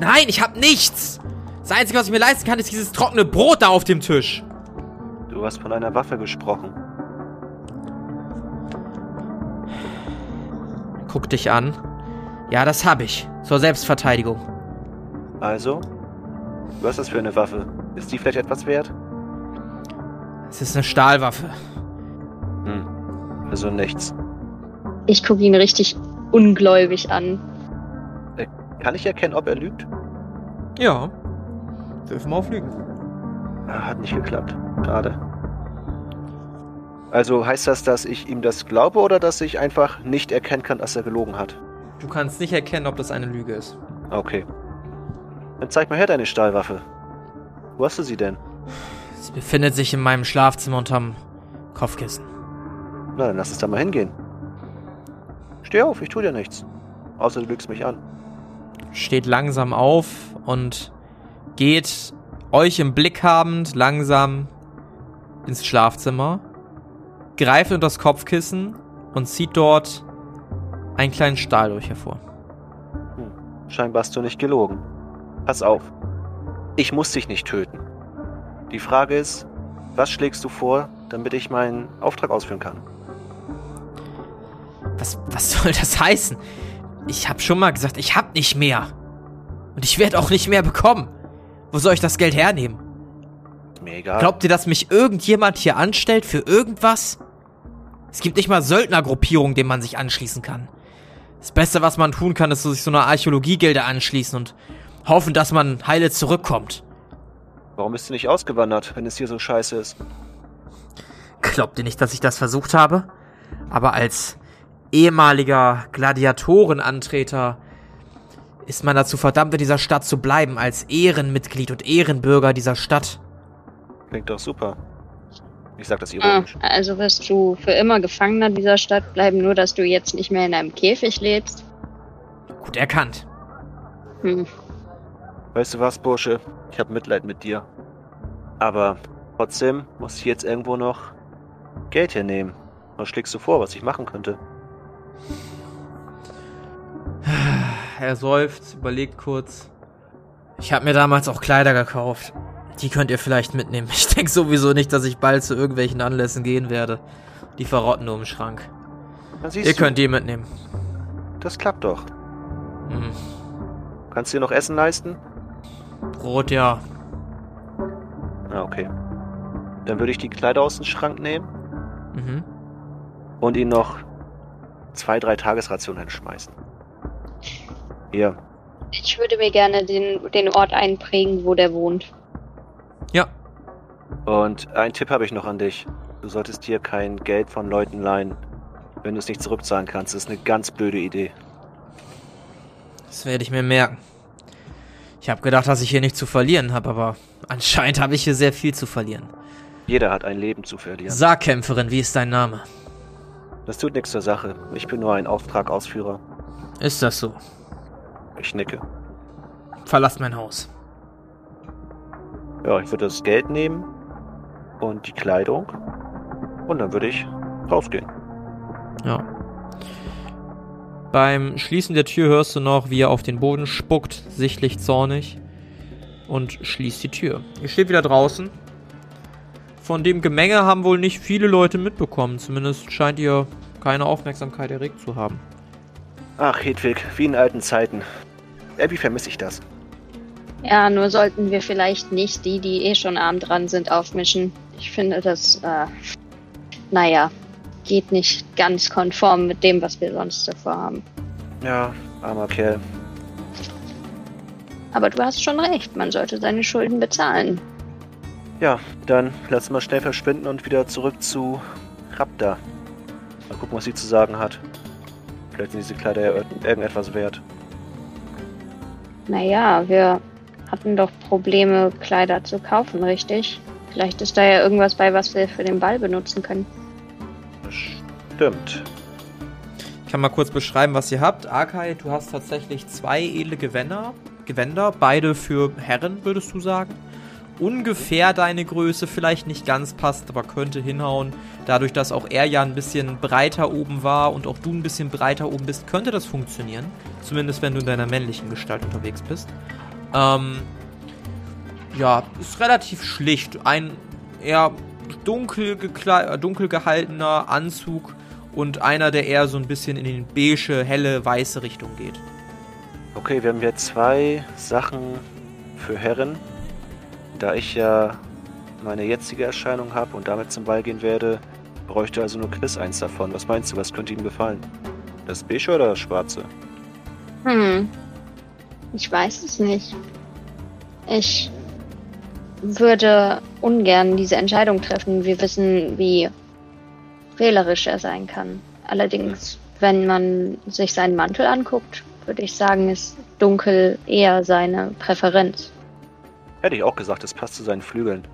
Nein, ich hab nichts. Das Einzige, was ich mir leisten kann, ist dieses trockene Brot da auf dem Tisch. Du hast von einer Waffe gesprochen. Guck dich an. Ja, das hab ich. Zur Selbstverteidigung. Also? Was ist das für eine Waffe? Ist die vielleicht etwas wert? Es ist eine Stahlwaffe. Hm. Also nichts. Ich gucke ihn richtig ungläubig an. Kann ich erkennen, ob er lügt? Ja. Wirf mal auf Lügen. Ah, Hat nicht geklappt. Schade. Also heißt das, dass ich ihm das glaube oder dass ich einfach nicht erkennen kann, dass er gelogen hat? Du kannst nicht erkennen, ob das eine Lüge ist. Okay. Dann zeig mal her deine Stahlwaffe. Wo hast du sie denn? Sie befindet sich in meinem Schlafzimmer unterm Kopfkissen. Na, dann lass uns da mal hingehen. Steh auf, ich tu dir nichts. Außer du lügst mich an. Steht langsam auf und geht euch im Blick habend langsam ins Schlafzimmer, greift unter das Kopfkissen und zieht dort einen kleinen Stahl durch hervor. Scheinbar hast du nicht gelogen. Pass auf. Ich muss dich nicht töten. Die Frage ist, was schlägst du vor, damit ich meinen Auftrag ausführen kann? Was, was soll das heißen? Ich hab schon mal gesagt, ich hab nicht mehr. Und ich werde auch nicht mehr bekommen. Wo soll ich das Geld hernehmen? Mir egal. Glaubt ihr, dass mich irgendjemand hier anstellt für irgendwas? Es gibt nicht mal Söldnergruppierungen, denen man sich anschließen kann. Das Beste, was man tun kann, ist sich so einer Archäologiegilde anschließen und hoffen, dass man heile zurückkommt. Warum bist du nicht ausgewandert, wenn es hier so scheiße ist? Glaubt ihr nicht, dass ich das versucht habe? Aber als ehemaliger Gladiatorenantreter ist man dazu verdammt, in dieser Stadt zu bleiben, als Ehrenmitglied und Ehrenbürger dieser Stadt. Klingt doch super. Ich sag das Ah, ironisch. also wirst du für immer Gefangener dieser Stadt bleiben, nur dass du jetzt nicht mehr in einem Käfig lebst. Gut erkannt. Hm. Weißt du was, Bursche? Ich habe Mitleid mit dir. Aber trotzdem muss ich jetzt irgendwo noch Geld hernehmen. Was schlägst du vor, was ich machen könnte? Er seufzt, überlegt kurz. Ich habe mir damals auch Kleider gekauft. Die könnt ihr vielleicht mitnehmen. Ich denke sowieso nicht, dass ich bald zu irgendwelchen Anlässen gehen werde. Die verrotten nur im Schrank. Ihr könnt die mitnehmen. das klappt doch. Hm. Kannst du dir noch Essen leisten? Brot, ja. Ah, okay. Dann würde ich die Kleider aus dem Schrank nehmen Mhm. und ihn noch zwei, drei Tagesrationen hinschmeißen. Hier, Ich würde mir gerne den, den Ort einprägen, wo der wohnt. Ja. Und ein Tipp habe ich noch an dich. Du solltest hier kein Geld von Leuten leihen, wenn du es nicht zurückzahlen kannst. Das ist eine ganz blöde Idee. Das werde ich mir merken. Ich habe gedacht, dass ich hier nichts zu verlieren habe, aber anscheinend habe ich hier sehr viel zu verlieren. Jeder hat ein Leben zu verlieren. Sag, Kämpferin, wie ist dein Name? Das tut nichts zur Sache. Ich bin nur ein Auftragausführer. Ist das so? Ich nicke. Verlasst mein Haus. Ja, ich würde das Geld nehmen und die Kleidung und dann würde ich rausgehen. Ja. Beim Schließen der Tür hörst du noch, wie er auf den Boden spuckt, sichtlich zornig, und schließt die Tür. Ihr steht wieder draußen. Von dem Gemenge haben wohl nicht viele Leute mitbekommen. Zumindest scheint ihr keine Aufmerksamkeit erregt zu haben. Ach, Hedwig, wie in alten Zeiten. Irgendwie vermisse ich das. Ja, nur sollten wir vielleicht nicht die, die eh schon arm dran sind, aufmischen. Ich finde, das, äh, naja, geht nicht ganz konform mit dem, was wir sonst davor haben. Ja, armer Kerl. Aber du hast schon recht, man sollte seine Schulden bezahlen. Ja, dann lass mal schnell verschwinden und wieder zurück zu Raptor. Mal gucken, was sie zu sagen hat. Vielleicht sind diese Kleider ja ir- irgendetwas wert. Naja, wir hatten doch Probleme, Kleider zu kaufen, richtig? Vielleicht ist da ja irgendwas bei, was wir für den Ball benutzen können. Stimmt. Ich kann mal kurz beschreiben, was ihr habt. Arkai, du hast tatsächlich zwei edle Gewänder. Gewänder, beide für Herren, würdest du sagen. Ungefähr deine Größe, vielleicht nicht ganz passt, aber könnte hinhauen. Dadurch, dass auch er ja ein bisschen breiter oben war und auch du ein bisschen breiter oben bist, könnte das funktionieren. Zumindest wenn du in deiner männlichen Gestalt unterwegs bist. Ähm, ja, ist relativ schlicht. Ein eher dunkel, äh, dunkel gehaltener Anzug und einer, der eher so ein bisschen in die beige, helle, weiße Richtung geht. Okay, wir haben hier zwei Sachen für Herren. Da ich ja meine jetzige Erscheinung habe und damit zum Ball gehen werde, bräuchte also nur Chris eins davon. Was meinst du, was könnte ihm gefallen? Das beige oder das schwarze? Hm. Ich weiß es nicht. Ich würde ungern diese Entscheidung treffen. Wir wissen, wie wählerisch er sein kann. Allerdings, wenn man sich seinen Mantel anguckt, würde ich sagen, ist dunkel eher seine Präferenz. Hätte ich auch gesagt, es passt zu seinen Flügeln.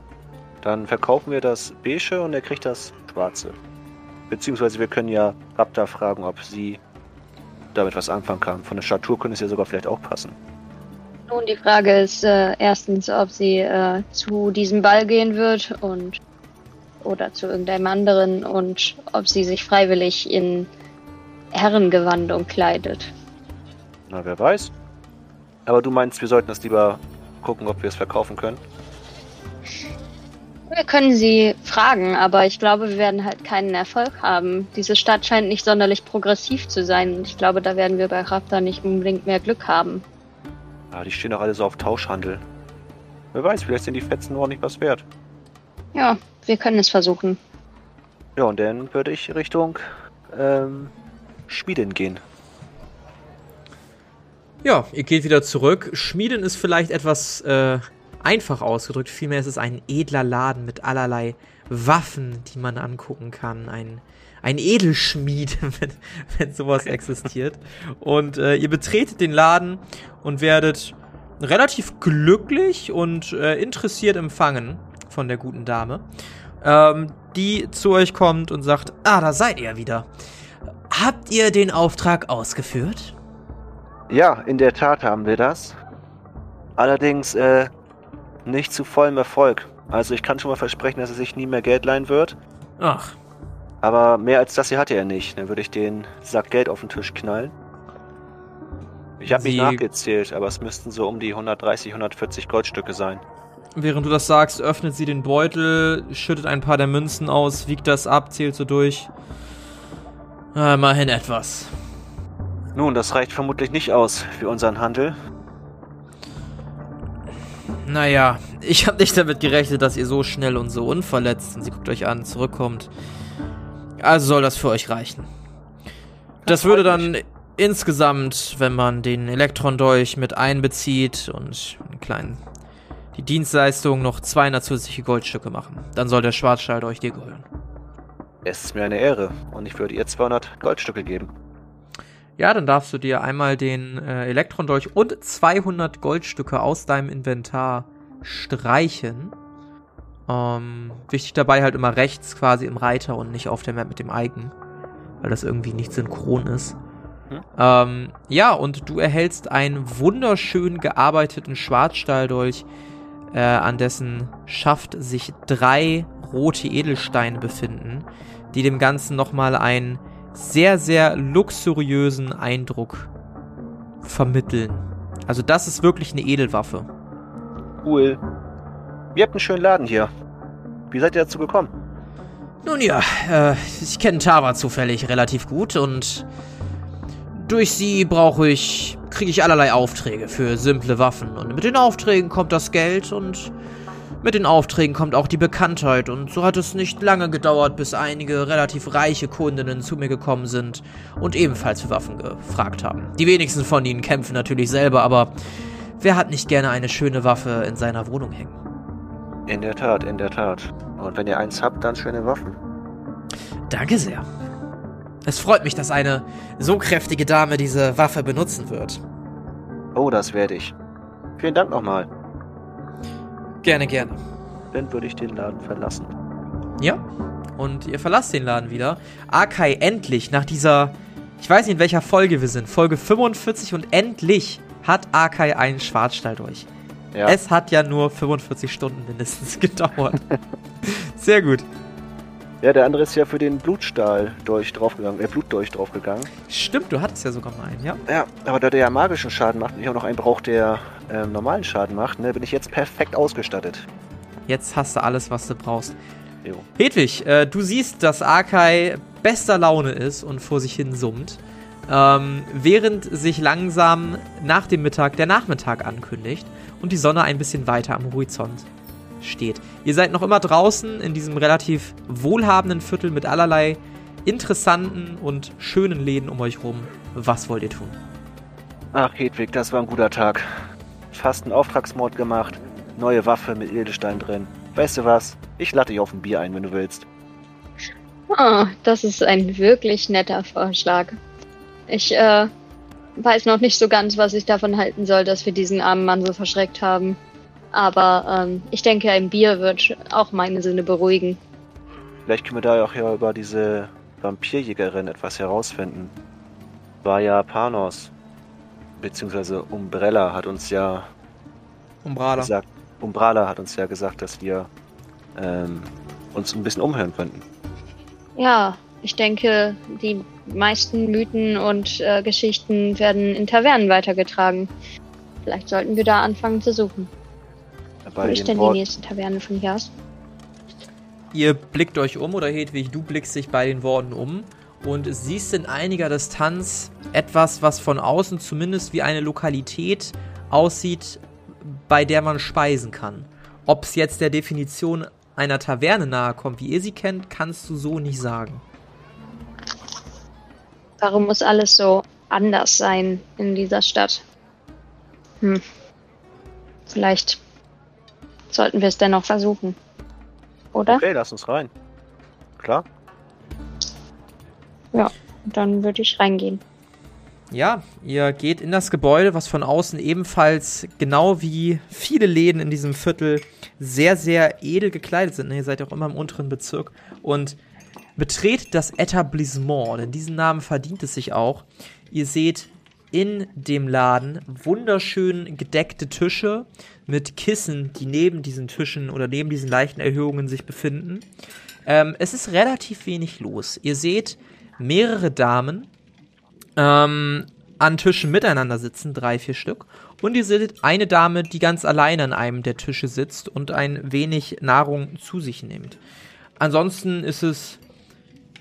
Dann verkaufen wir das beige und er kriegt das schwarze. Beziehungsweise wir können ja Raptor fragen, ob sie damit was anfangen kann. Von der Statur könnte es ja sogar vielleicht auch passen. Nun, die Frage ist äh, erstens, ob sie äh, zu diesem Ball gehen wird und oder zu irgendeinem anderen und ob sie sich freiwillig in Herrengewandung kleidet. Na, wer weiß. Aber du meinst, wir sollten das lieber gucken, ob wir es verkaufen können? Wir können sie fragen, aber ich glaube, wir werden halt keinen Erfolg haben. Diese Stadt scheint nicht sonderlich progressiv zu sein und ich glaube, da werden wir bei Raptor nicht unbedingt mehr Glück haben. Ah, die stehen doch alle so auf Tauschhandel. Wer weiß, vielleicht sind die Fetzen nur nicht was wert. Ja, wir können es versuchen. Ja, und dann würde ich Richtung ähm, Schmiedin gehen. Ja, ihr geht wieder zurück. Schmieden ist vielleicht etwas äh, einfach ausgedrückt. Vielmehr ist es ein edler Laden mit allerlei Waffen, die man angucken kann. Ein, ein Edelschmied, wenn, wenn sowas existiert. Und äh, ihr betretet den Laden und werdet relativ glücklich und äh, interessiert empfangen von der guten Dame, ähm, die zu euch kommt und sagt, ah, da seid ihr wieder. Habt ihr den Auftrag ausgeführt? Ja, in der Tat haben wir das. Allerdings äh, nicht zu vollem Erfolg. Also ich kann schon mal versprechen, dass er sich nie mehr Geld leihen wird. Ach, Aber mehr als das hier hatte er nicht. Dann würde ich den Sack Geld auf den Tisch knallen. Ich habe nicht nachgezählt, aber es müssten so um die 130, 140 Goldstücke sein. während du das sagst, öffnet sie den Beutel, schüttet ein paar der Münzen aus, wiegt das ab, zählt so durch. Ah, immerhin etwas. Nun, das reicht vermutlich nicht aus für unseren Handel. Naja, ich habe nicht damit gerechnet, dass ihr so schnell und so unverletzt, und sie guckt euch an, zurückkommt. Also soll das für euch reichen. Das würde dann insgesamt, wenn man den Elektron-Dolch mit einbezieht und einen kleinen, die Dienstleistung noch 200 zusätzliche Goldstücke machen. Dann soll der Schwarzstahl-Dolch dir gehören. Es ist mir eine Ehre und ich würde ihr 200 Goldstücke geben. Ja, dann darfst du dir einmal den äh, Elektron-Dolch und 200 Goldstücke aus deinem Inventar streichen. Ähm, wichtig dabei halt immer rechts quasi im Reiter und nicht auf der Map mit dem Icon, weil das irgendwie nicht synchron ist. Hm. Ähm, ja, und du erhältst einen wunderschön gearbeiteten Schwarzstahldolch, äh, an dessen Schaft sich drei rote Edelsteine befinden, die dem Ganzen nochmal einen sehr, sehr luxuriösen Eindruck vermitteln. Also das ist wirklich eine Edelwaffe. Cool. Ihr habt einen schönen Laden hier. Wie seid ihr dazu gekommen? Nun ja, äh, ich kenne Tava zufällig relativ gut und durch sie brauche ich, kriege ich allerlei Aufträge für simple Waffen. Und mit den Aufträgen kommt das Geld und mit den Aufträgen kommt auch die Bekanntheit. Und so hat es nicht lange gedauert, bis einige relativ reiche Kundinnen zu mir gekommen sind und ebenfalls für Waffen gefragt haben. Die wenigsten von ihnen kämpfen natürlich selber, aber wer hat nicht gerne eine schöne Waffe in seiner Wohnung hängen? In der Tat, in der Tat. Und wenn ihr eins habt, dann schöne Waffen. Danke sehr. Es freut mich, dass eine so kräftige Dame diese Waffe benutzen wird. Oh, das werde ich. Vielen Dank nochmal. Gerne, gerne. Dann würde ich den Laden verlassen. Ja. Und ihr verlasst den Laden wieder. Akai endlich nach dieser, ich weiß nicht in welcher Folge wir sind, Folge 45 und endlich hat Akai einen Schwarzstahl durch. Ja. Es hat ja nur 45 Stunden mindestens gedauert. Sehr gut. ja, der andere ist ja für den Blutstahl durch draufgegangen, äh, Blutdolch draufgegangen. Stimmt, du hattest ja sogar mal einen, ja? Ja, aber da der ja magischen Schaden macht und ich auch noch einen brauche, der ähm, normalen Schaden macht, ne, bin ich jetzt perfekt ausgestattet. Jetzt hast du alles, was du brauchst. Jo. Hedwig, äh, du siehst, dass Akai bester Laune ist und vor sich hin summt, ähm, während sich langsam nach dem Mittag der Nachmittag ankündigt und die Sonne ein bisschen weiter am Horizont steht. Ihr seid noch immer draußen in diesem relativ wohlhabenden Viertel mit allerlei interessanten und schönen Läden um euch rum. Was wollt ihr tun? Ach, Hedwig, das war ein guter Tag. Fast einen Auftragsmord gemacht, neue Waffe mit Edelstein drin. Weißt du was? Ich lade dich auf ein Bier ein, wenn du willst. Oh, das ist ein wirklich netter Vorschlag. Ich äh, weiß noch nicht so ganz, was ich davon halten soll, dass wir diesen armen Mann so verschreckt haben. Aber ähm, ich denke, ein Bier wird auch meine Sinne beruhigen. Vielleicht können wir da auch ja über diese Vampirjägerin etwas herausfinden. War ja Panos, beziehungsweise Umbrella hat uns ja Umbrala. gesagt, Umbrala hat uns ja gesagt, dass wir ähm, uns ein bisschen umhören könnten. Ja, ich denke, die meisten Mythen und äh, Geschichten werden in Tavernen weitergetragen. Vielleicht sollten wir da anfangen zu suchen. Wo ist den denn die Wort- nächste Taverne von hier aus? Ihr blickt euch um oder Hedwig, du blickst dich bei den Worten um und siehst in einiger Distanz etwas, was von außen zumindest wie eine Lokalität aussieht, bei der man speisen kann. Ob es jetzt der Definition einer Taverne nahe kommt, wie ihr sie kennt, kannst du so nicht sagen. Warum muss alles so anders sein in dieser Stadt? Hm. Vielleicht sollten wir es dennoch versuchen. Oder? Okay, lass uns rein. Klar? Dann würde ich reingehen. Ja, ihr geht in das Gebäude, was von außen ebenfalls, genau wie viele Läden in diesem Viertel, sehr, sehr edel gekleidet sind. Ihr seid ja auch immer im unteren Bezirk. Und betretet das Etablissement, denn diesen Namen verdient es sich auch. Ihr seht in dem Laden wunderschön gedeckte Tische mit Kissen, die neben diesen Tischen oder neben diesen leichten Erhöhungen sich befinden. Ähm, es ist relativ wenig los. Ihr seht mehrere Damen ähm, an Tischen miteinander sitzen, drei, vier Stück. Und ihr seht eine Dame, die ganz alleine an einem der Tische sitzt und ein wenig Nahrung zu sich nimmt. Ansonsten ist es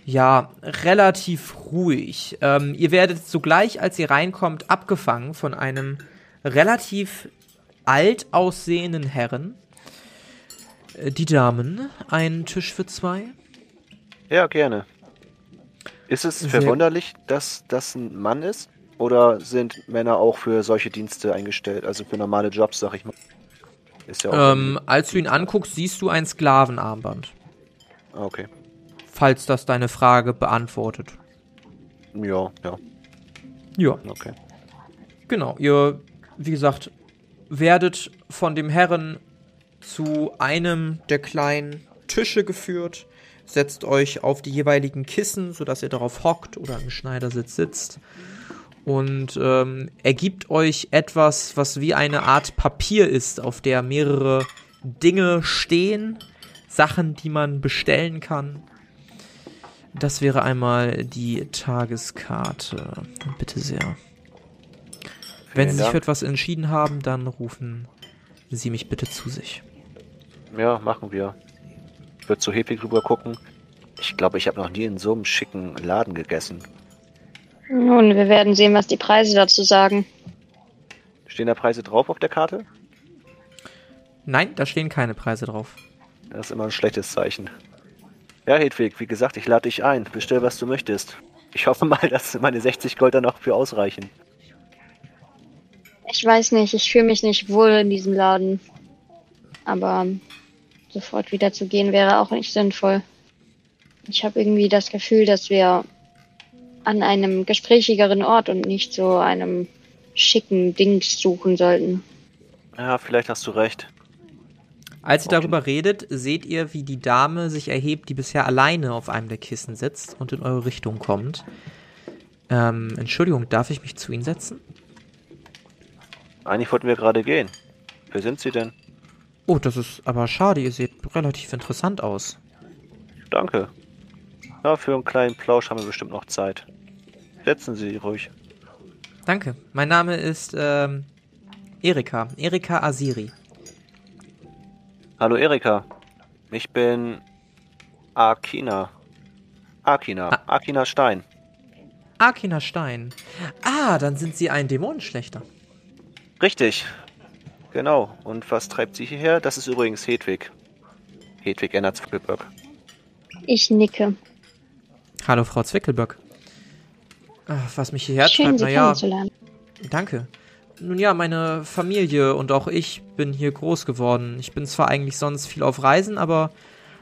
ja relativ ruhig. Ähm, ihr werdet sogleich, als ihr reinkommt, abgefangen von einem relativ alt aussehenden Herren. Äh, Die Damen, ein Tisch für zwei. Ja, gerne. Ist es verwunderlich, dass das ein Mann ist? Oder sind Männer auch für solche Dienste eingestellt? Also für normale Jobs, sag ich mal. Ist ja auch. Ähm, als du ihn anguckst, siehst du ein Sklavenarmband. Okay. Falls das deine Frage beantwortet. Ja, ja, Ja, okay. genau. Ihr, wie gesagt, werdet von dem Herren zu einem der kleinen Tische geführt, setzt euch auf die jeweiligen Kissen, sodass ihr darauf hockt oder im Schneidersitz sitzt. Und ähm, er gibt euch etwas, was wie eine Art Papier ist, auf der mehrere Dinge stehen, Sachen, die man bestellen kann. Das wäre einmal die Tageskarte. Bitte sehr. Wenn Sie sich für etwas entschieden haben, dann rufen Sie mich bitte zu sich. Ja, machen wir. Ich würde zu Hefig rüber gucken. Ich glaube, ich habe noch nie in so einem schicken Laden gegessen. Nun, wir werden sehen, was die Preise dazu sagen. Stehen da Preise drauf auf der Karte? Nein, da stehen keine Preise drauf. Das ist immer ein schlechtes Zeichen. Ja, Hedwig, wie gesagt, ich lade dich ein. Bestell, was du möchtest. Ich hoffe mal, dass meine 60 Gold da noch für ausreichen. Ich weiß nicht, ich fühle mich nicht wohl in diesem Laden. Aber sofort wieder zu gehen wäre auch nicht sinnvoll. Ich habe irgendwie das Gefühl, dass wir an einem gesprächigeren Ort und nicht so einem schicken Dings suchen sollten. Ja, vielleicht hast du recht. Als ihr Okay. darüber redet, seht ihr, wie die Dame sich erhebt, die bisher alleine auf einem der Kissen sitzt und in eure Richtung kommt. Ähm, Entschuldigung, darf ich mich zu Ihnen setzen? Eigentlich wollten wir gerade gehen. Wer sind Sie denn? Oh, das ist aber schade, ihr seht relativ interessant aus. Danke. Ja, für einen kleinen Plausch haben wir bestimmt noch Zeit. Setzen Sie ruhig. Danke. Mein Name ist ähm, Erika. Erika Asiri. Hallo Erika. Ich bin Akina. Akina. Ah. Akina Stein. Akina Stein. Ah, dann sind Sie ein Dämonenschlechter. Richtig. Genau. Und was treibt Sie hierher? Das ist übrigens Hedwig. Hedwig Enna Zwickelböck. Ich nicke. Hallo, Frau Zwickelböck. Was mich hierher Schön, treibt, naja, danke. Nun ja, meine Familie und auch ich bin hier groß geworden. Ich bin zwar eigentlich sonst viel auf Reisen, aber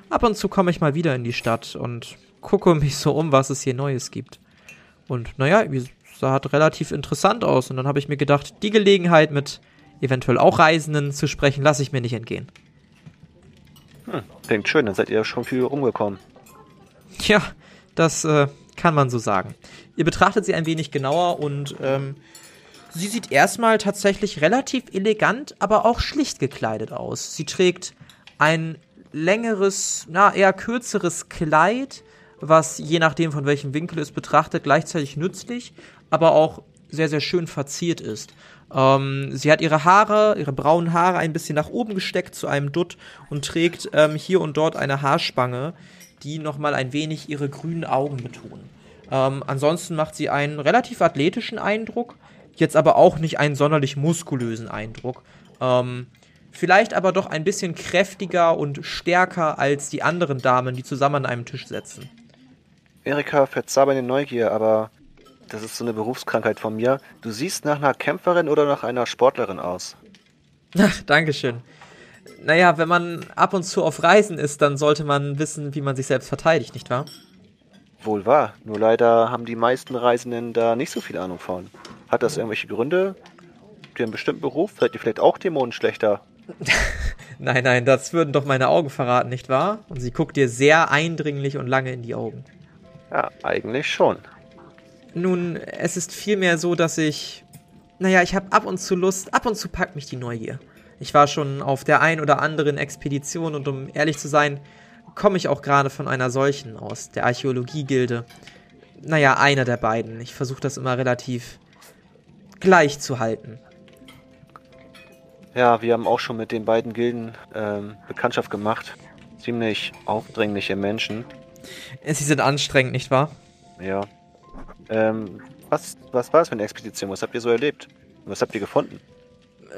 ab und zu komme ich mal wieder in die Stadt und gucke mich so um, was es hier Neues gibt. Und naja, es sah halt relativ interessant aus. Und dann habe ich mir gedacht, die Gelegenheit mit eventuell auch Reisenden zu sprechen, lasse ich mir nicht entgehen. Hm, klingt schön, dann seid ihr schon viel rumgekommen. Ja, das äh, kann man so sagen. Ihr betrachtet sie ein wenig genauer und ähm, sie sieht erstmal tatsächlich relativ elegant, aber auch schlicht gekleidet aus. Sie trägt ein längeres, na eher kürzeres Kleid, was je nachdem von welchem Winkel es betrachtet gleichzeitig nützlich, aber auch sehr sehr schön verziert ist. Ähm, sie hat ihre Haare, ihre braunen Haare ein bisschen nach oben gesteckt zu einem Dutt und trägt ähm, hier und dort eine Haarspange, die nochmal ein wenig ihre grünen Augen betonen. Ähm, ansonsten macht sie einen relativ athletischen Eindruck, jetzt aber auch nicht einen sonderlich muskulösen Eindruck. Ähm, vielleicht aber doch ein bisschen kräftiger und stärker als die anderen Damen, die zusammen an einem Tisch sitzen. Erika, verzeih meine Neugier, aber das ist so eine Berufskrankheit von mir. Du siehst nach einer Kämpferin oder nach einer Sportlerin aus. Ach, Dankeschön. Naja, wenn man ab und zu auf Reisen ist, dann sollte man wissen, wie man sich selbst verteidigt, nicht wahr? Wohl wahr, nur leider haben die meisten Reisenden da nicht so viel Ahnung von. Hat das irgendwelche Gründe? Habt ihr einen bestimmten Beruf? Seid ihr vielleicht auch Dämonenschlechter? Nein, nein, das würden doch meine Augen verraten, nicht wahr? Und sie guckt dir sehr eindringlich und lange in die Augen. Ja, eigentlich schon. Nun, es ist vielmehr so, dass ich. Naja, ich habe ab und zu Lust, ab und zu packt mich die Neugier. Ich war schon auf der ein oder anderen Expedition und um ehrlich zu sein, komme ich auch gerade von einer solchen aus, der Archäologiegilde. Naja, einer der beiden. Ich versuche das immer relativ gleich zu halten. Ja, wir haben auch schon mit den beiden Gilden ähm, Bekanntschaft gemacht. Ziemlich aufdringliche Menschen. Sie sind anstrengend, nicht wahr? Ja. Ähm, was, was war es für eine Expedition? Was habt ihr so erlebt? Was habt ihr gefunden?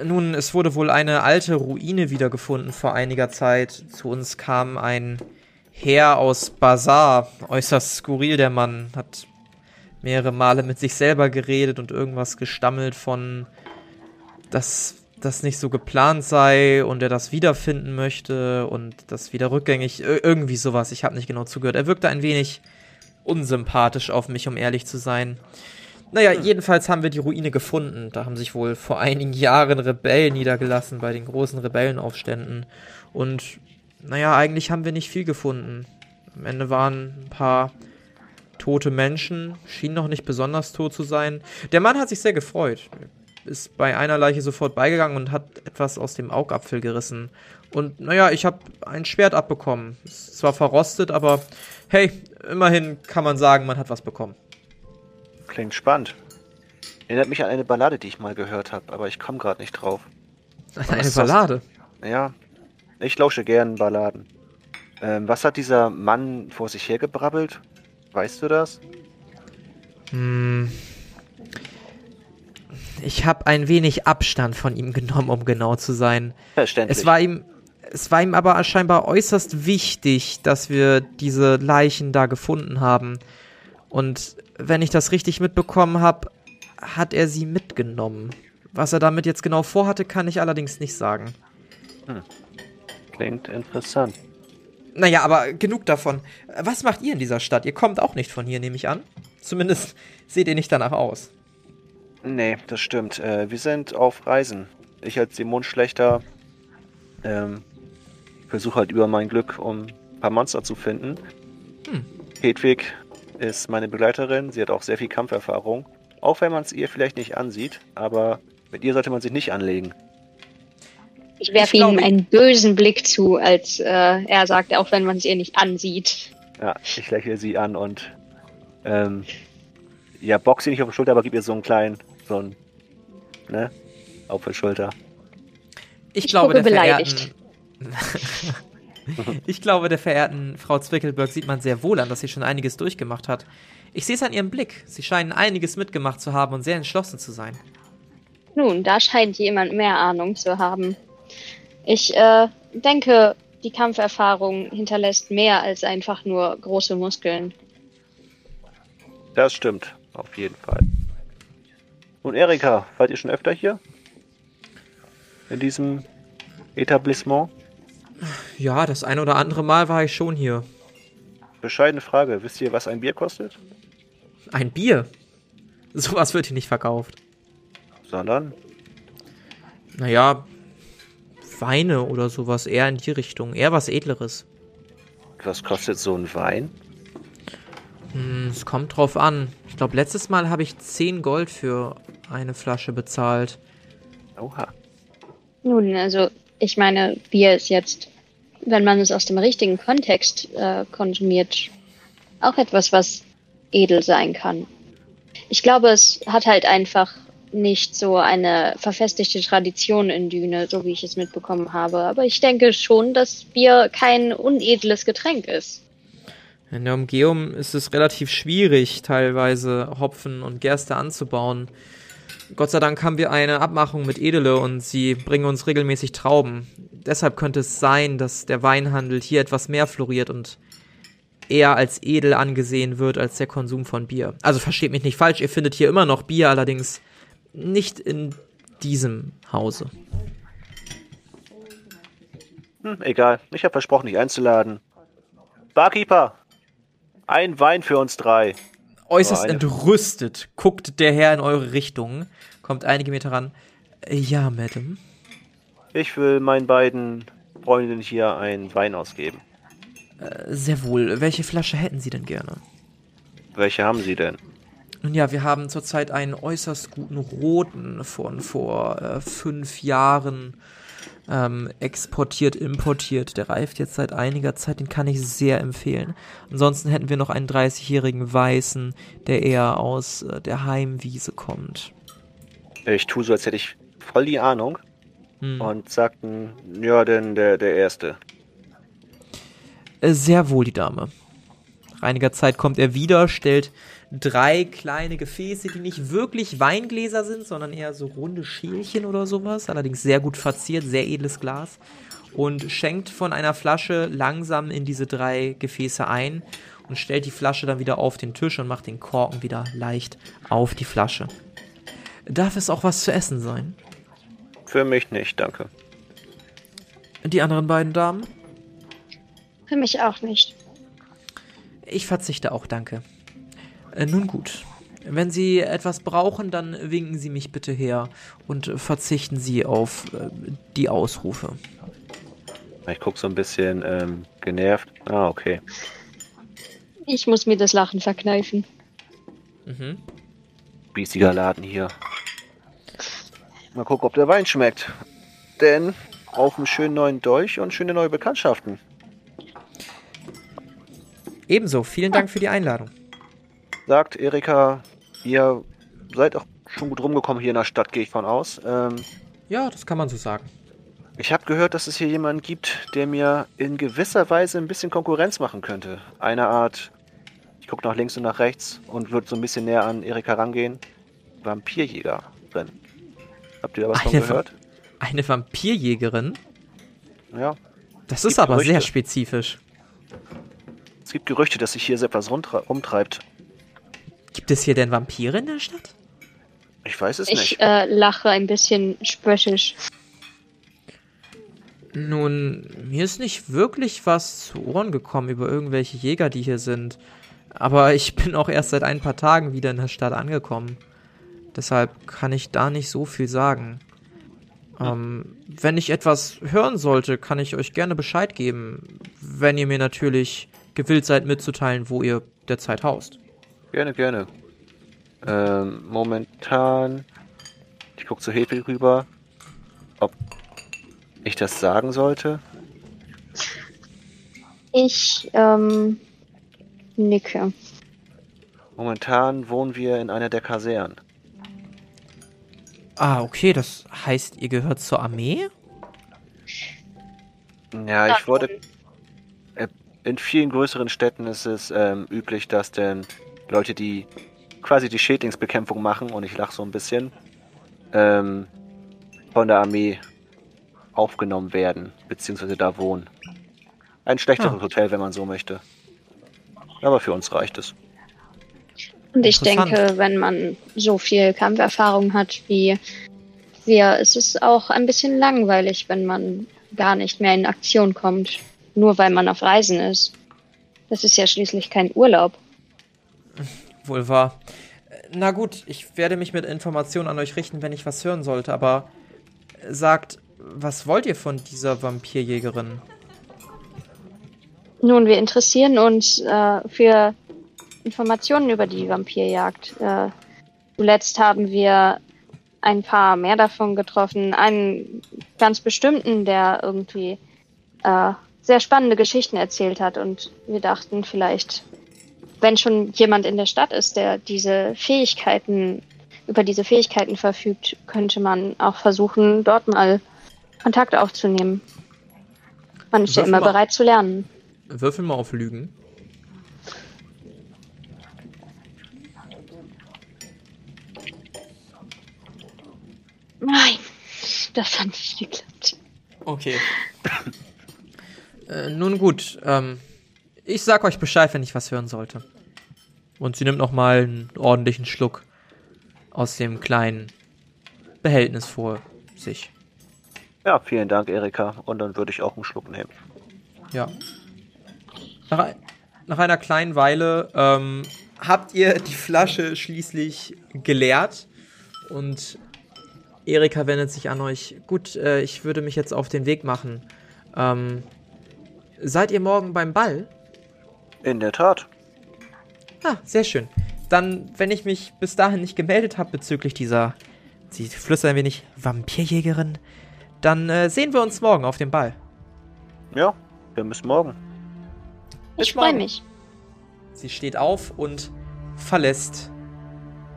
Nun, es wurde wohl eine alte Ruine wiedergefunden vor einiger Zeit. Zu uns kam ein Herr aus Bazar. Äußerst skurril, der Mann. Hat mehrere Male mit sich selber geredet und irgendwas gestammelt von, dass das nicht so geplant sei und er das wiederfinden möchte und das wieder rückgängig. Irgendwie sowas. Ich habe nicht genau zugehört. Er wirkte ein wenig unsympathisch auf mich, um ehrlich zu sein. Naja, hm. jedenfalls haben wir die Ruine gefunden. Da haben sich wohl vor einigen Jahren Rebellen niedergelassen bei den großen Rebellenaufständen. Und naja, eigentlich haben wir nicht viel gefunden. Am Ende waren ein paar tote Menschen, schienen noch nicht besonders tot zu sein. Der Mann hat sich sehr gefreut. Ist bei einer Leiche sofort beigegangen und hat etwas aus dem Augapfel gerissen. Und naja, ich habe ein Schwert abbekommen. Ist zwar verrostet, aber hey, immerhin kann man sagen, man hat was bekommen. Klingt spannend. Erinnert mich an eine Ballade, die ich mal gehört habe, aber ich komme gerade nicht drauf. Eine Ballade? Ja, ich lausche gern Balladen. Ähm, was hat dieser Mann vor sich hergebrabbelt? Weißt du das? Hm. Ich habe ein wenig Abstand von ihm genommen, um genau zu sein. Verständlich. Es war ihm, es war ihm aber scheinbar äußerst wichtig, dass wir diese Leichen da gefunden haben. Und wenn ich das richtig mitbekommen habe, hat er sie mitgenommen. Was er damit jetzt genau vorhatte, kann ich allerdings nicht sagen. Hm. Klingt interessant. Naja, aber genug davon. Was macht ihr in dieser Stadt? Ihr kommt auch nicht von hier, nehme ich an. Zumindest seht ihr nicht danach aus. Nee, das stimmt. Äh, wir sind auf Reisen. Ich als Dämonenschlechter ähm, versuche halt über mein Glück, um ein paar Monster zu finden. Hm. Hedwig ist meine Begleiterin. Sie hat auch sehr viel Kampferfahrung. Auch wenn man es ihr vielleicht nicht ansieht, aber mit ihr sollte man sich nicht anlegen. Ich werfe ihm einen bösen Blick zu, als äh, er sagt, auch wenn man es ihr nicht ansieht. Ja, ich lächle sie an und ähm, ja, box sie nicht auf die Schulter, aber gib ihr so einen kleinen, so einen, ne, auf die Schulter. Ich, ich glaube, der beleidigt. ich glaube, der verehrten Frau Zwickelberg sieht man sehr wohl an, dass sie schon einiges durchgemacht hat. Ich sehe es an ihrem Blick. Sie scheinen einiges mitgemacht zu haben und sehr entschlossen zu sein. Nun, da scheint jemand mehr Ahnung zu haben. Ich äh, denke, die Kampferfahrung hinterlässt mehr als einfach nur große Muskeln. Das stimmt, auf jeden Fall. Und Erika, wart ihr schon öfter hier? In diesem Etablissement? Ja, das ein oder andere Mal war ich schon hier. Bescheidene Frage. Wisst ihr, was ein Bier kostet? Ein Bier? Sowas wird hier nicht verkauft. Sondern? Naja, Weine oder sowas, eher in die Richtung, eher was Edleres. Was kostet so ein Wein? Hm, es kommt drauf an. Ich glaube, letztes Mal habe ich 10 Gold für eine Flasche bezahlt. Oha. Nun, also ich meine, Bier ist jetzt, wenn man es aus dem richtigen Kontext äh, konsumiert, auch etwas, was edel sein kann. Ich glaube, es hat halt einfach nicht so eine verfestigte Tradition in Düne, so wie ich es mitbekommen habe. Aber ich denke schon, dass Bier kein unedles Getränk ist. In der Umgehung ist es relativ schwierig, teilweise Hopfen und Gerste anzubauen. Gott sei Dank haben wir eine Abmachung mit Edele und sie bringen uns regelmäßig Trauben. Deshalb könnte es sein, dass der Weinhandel hier etwas mehr floriert und eher als edel angesehen wird als der Konsum von Bier. Also versteht mich nicht falsch, ihr findet hier immer noch Bier, allerdings nicht in diesem Hause. Hm, egal, ich habe versprochen, dich einzuladen. Barkeeper, ein Wein für uns drei. Äußerst entrüstet guckt der Herr in eure Richtung, kommt einige Meter ran. Ja, Madame. Ich will meinen beiden Freundinnen hier einen Wein ausgeben. Äh, sehr wohl. Welche Flasche hätten Sie denn gerne? Welche haben Sie denn? Nun ja, wir haben zurzeit einen äußerst guten roten von vor äh, fünf Jahren ähm, exportiert, importiert. Der reift jetzt seit einiger Zeit, den kann ich sehr empfehlen. Ansonsten hätten wir noch einen 30-jährigen Weißen, der eher aus äh, der Heimwiese kommt. Ich tue so, als hätte ich voll die Ahnung Hm. und sagten, ja, denn der, der Erste. Äh, Sehr wohl, die Dame. Nach einiger Zeit kommt er wieder, stellt drei kleine Gefäße, die nicht wirklich Weingläser sind, sondern eher so runde Schälchen oder sowas. Allerdings sehr gut verziert, sehr edles Glas. Und schenkt von einer Flasche langsam in diese drei Gefäße ein und stellt die Flasche dann wieder auf den Tisch und macht den Korken wieder leicht auf die Flasche. Darf es auch was zu essen sein? Für mich nicht, danke. Die anderen beiden Damen? Für mich auch nicht. Ich verzichte auch, danke. Äh, nun gut. Wenn Sie etwas brauchen, dann winken Sie mich bitte her und verzichten Sie auf äh, die Ausrufe. Ich guck so ein bisschen ähm, genervt. Ah, okay. Ich muss mir das Lachen verkneifen. Mhm. Biesiger Laden hier. Mal gucken, ob der Wein schmeckt. Denn auf einen schönen neuen Dolch und schöne neue Bekanntschaften. Ebenso, vielen Dank für die Einladung. Sagt Erika, ihr seid auch schon gut rumgekommen hier in der Stadt, gehe ich von aus. Ähm, Ja, das kann man so sagen. ich habe gehört, dass es hier jemanden gibt, der mir in gewisser Weise ein bisschen Konkurrenz machen könnte. Eine Art, ich gucke nach links und nach rechts und würde so ein bisschen näher an Erika rangehen. Vampirjägerin. Habt ihr da was von Eine Va- gehört? Eine Vampirjägerin? Ja. Das ist aber sehr Gerüchte. spezifisch. Es gibt Gerüchte, dass sich hier so etwas rumtre- rumtreibt. Gibt es hier denn Vampire in der Stadt? Ich weiß es Ich nicht. äh, lache ein bisschen spöttisch. Nun, mir ist nicht wirklich was zu Ohren gekommen über irgendwelche Jäger, die hier sind. Aber ich bin auch erst seit ein paar Tagen wieder in der Stadt angekommen. Deshalb kann ich da nicht so viel sagen. Ähm, wenn ich etwas hören sollte, kann ich euch gerne Bescheid geben. Wenn ihr mir natürlich gewillt seid mitzuteilen, wo ihr derzeit haust. Gerne, gerne. Ähm, momentan. Ich gucke zu Hefel rüber. Ob ich das sagen sollte? Ich ähm, nicke. Momentan wohnen wir in einer der Kasernen. Ah, okay, das heißt, ihr gehört zur Armee? Ja, ich wurde. Äh, in vielen größeren Städten ist es ähm, üblich, dass denn Leute, die quasi die Schädlingsbekämpfung machen, und ich lache so ein bisschen, ähm, von der Armee aufgenommen werden, beziehungsweise da wohnen. Ein schlechteres Ah. Hotel, wenn man so möchte. Aber für uns reicht es. Und ich denke, wenn man so viel Kampferfahrung hat wie wir, ist es auch ein bisschen langweilig, wenn man gar nicht mehr in Aktion kommt. Nur weil man auf Reisen ist. Das ist ja schließlich kein Urlaub. Wohl wahr. Äh, Na gut, ich werde mich mit Informationen an euch richten, wenn ich was hören sollte, aber äh, sagt, was wollt ihr von dieser Vampirjägerin? Nun, wir interessieren uns äh, für Informationen über die Vampirjagd. Äh, zuletzt haben wir ein paar mehr davon getroffen. Einen ganz bestimmten, der irgendwie äh, sehr spannende Geschichten erzählt hat. Und wir dachten vielleicht, wenn schon jemand in der Stadt ist, der diese Fähigkeiten, über diese Fähigkeiten verfügt, könnte man auch versuchen, dort mal Kontakt aufzunehmen. Man ist ja immer bereit zu lernen. Würfel mal auf Lügen. Nein, das hat nicht geklappt. Okay. äh, nun gut, ähm, ich sag euch Bescheid, wenn ich was hören sollte. Und sie nimmt nochmal einen ordentlichen Schluck aus dem kleinen Behältnis vor sich. Ja, vielen Dank, Erika. Und dann würde ich auch einen Schluck nehmen. Ja. Nach, nach einer kleinen Weile ähm, habt ihr die Flasche schließlich geleert und Erika wendet sich an euch. Gut, äh, ich würde mich jetzt auf den Weg machen. Ähm, seid ihr morgen beim Ball? In der Tat. Ah, sehr schön. dann, wenn ich mich bis dahin nicht gemeldet habe bezüglich dieser, sie flüstert ein wenig, Vampirjägerin, dann äh, sehen wir uns morgen auf dem Ball. Ja, wir bis morgen. Bis Ich freue mich. Sie steht auf und verlässt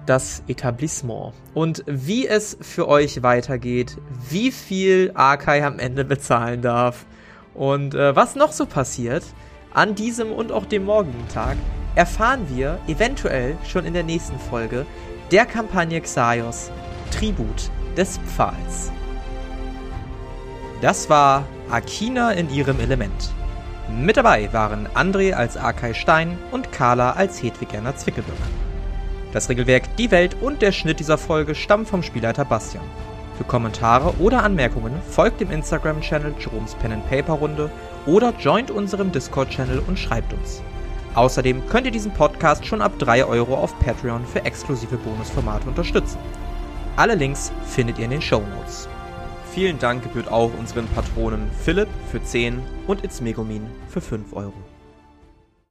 das Etablissement. Und wie es für euch weitergeht, wie viel Arkai am Ende bezahlen darf und äh, was noch so passiert an diesem und auch dem morgigen Tag, erfahren wir eventuell schon in der nächsten Folge der Kampagne Xaios Tribut des Pfahls. Das war Akina in ihrem Element. Mit dabei waren André als Arkai Stein und Carla als Hedwig Erna Zwickelböck. Das Regelwerk, die Welt und der Schnitt dieser Folge stammen vom Spielleiter Bastian. Für Kommentare oder Anmerkungen folgt dem Instagram-Channel Jerome's Pen and Paper Runde oder joint unserem Discord-Channel und schreibt uns. Außerdem könnt ihr diesen Podcast schon ab 3 Euro auf Patreon für exklusive Bonusformate unterstützen. Alle Links findet ihr in den Show Notes. Vielen Dank gebührt auch unseren Patronen Philipp für 10 und It's Megumin für 5 Euro.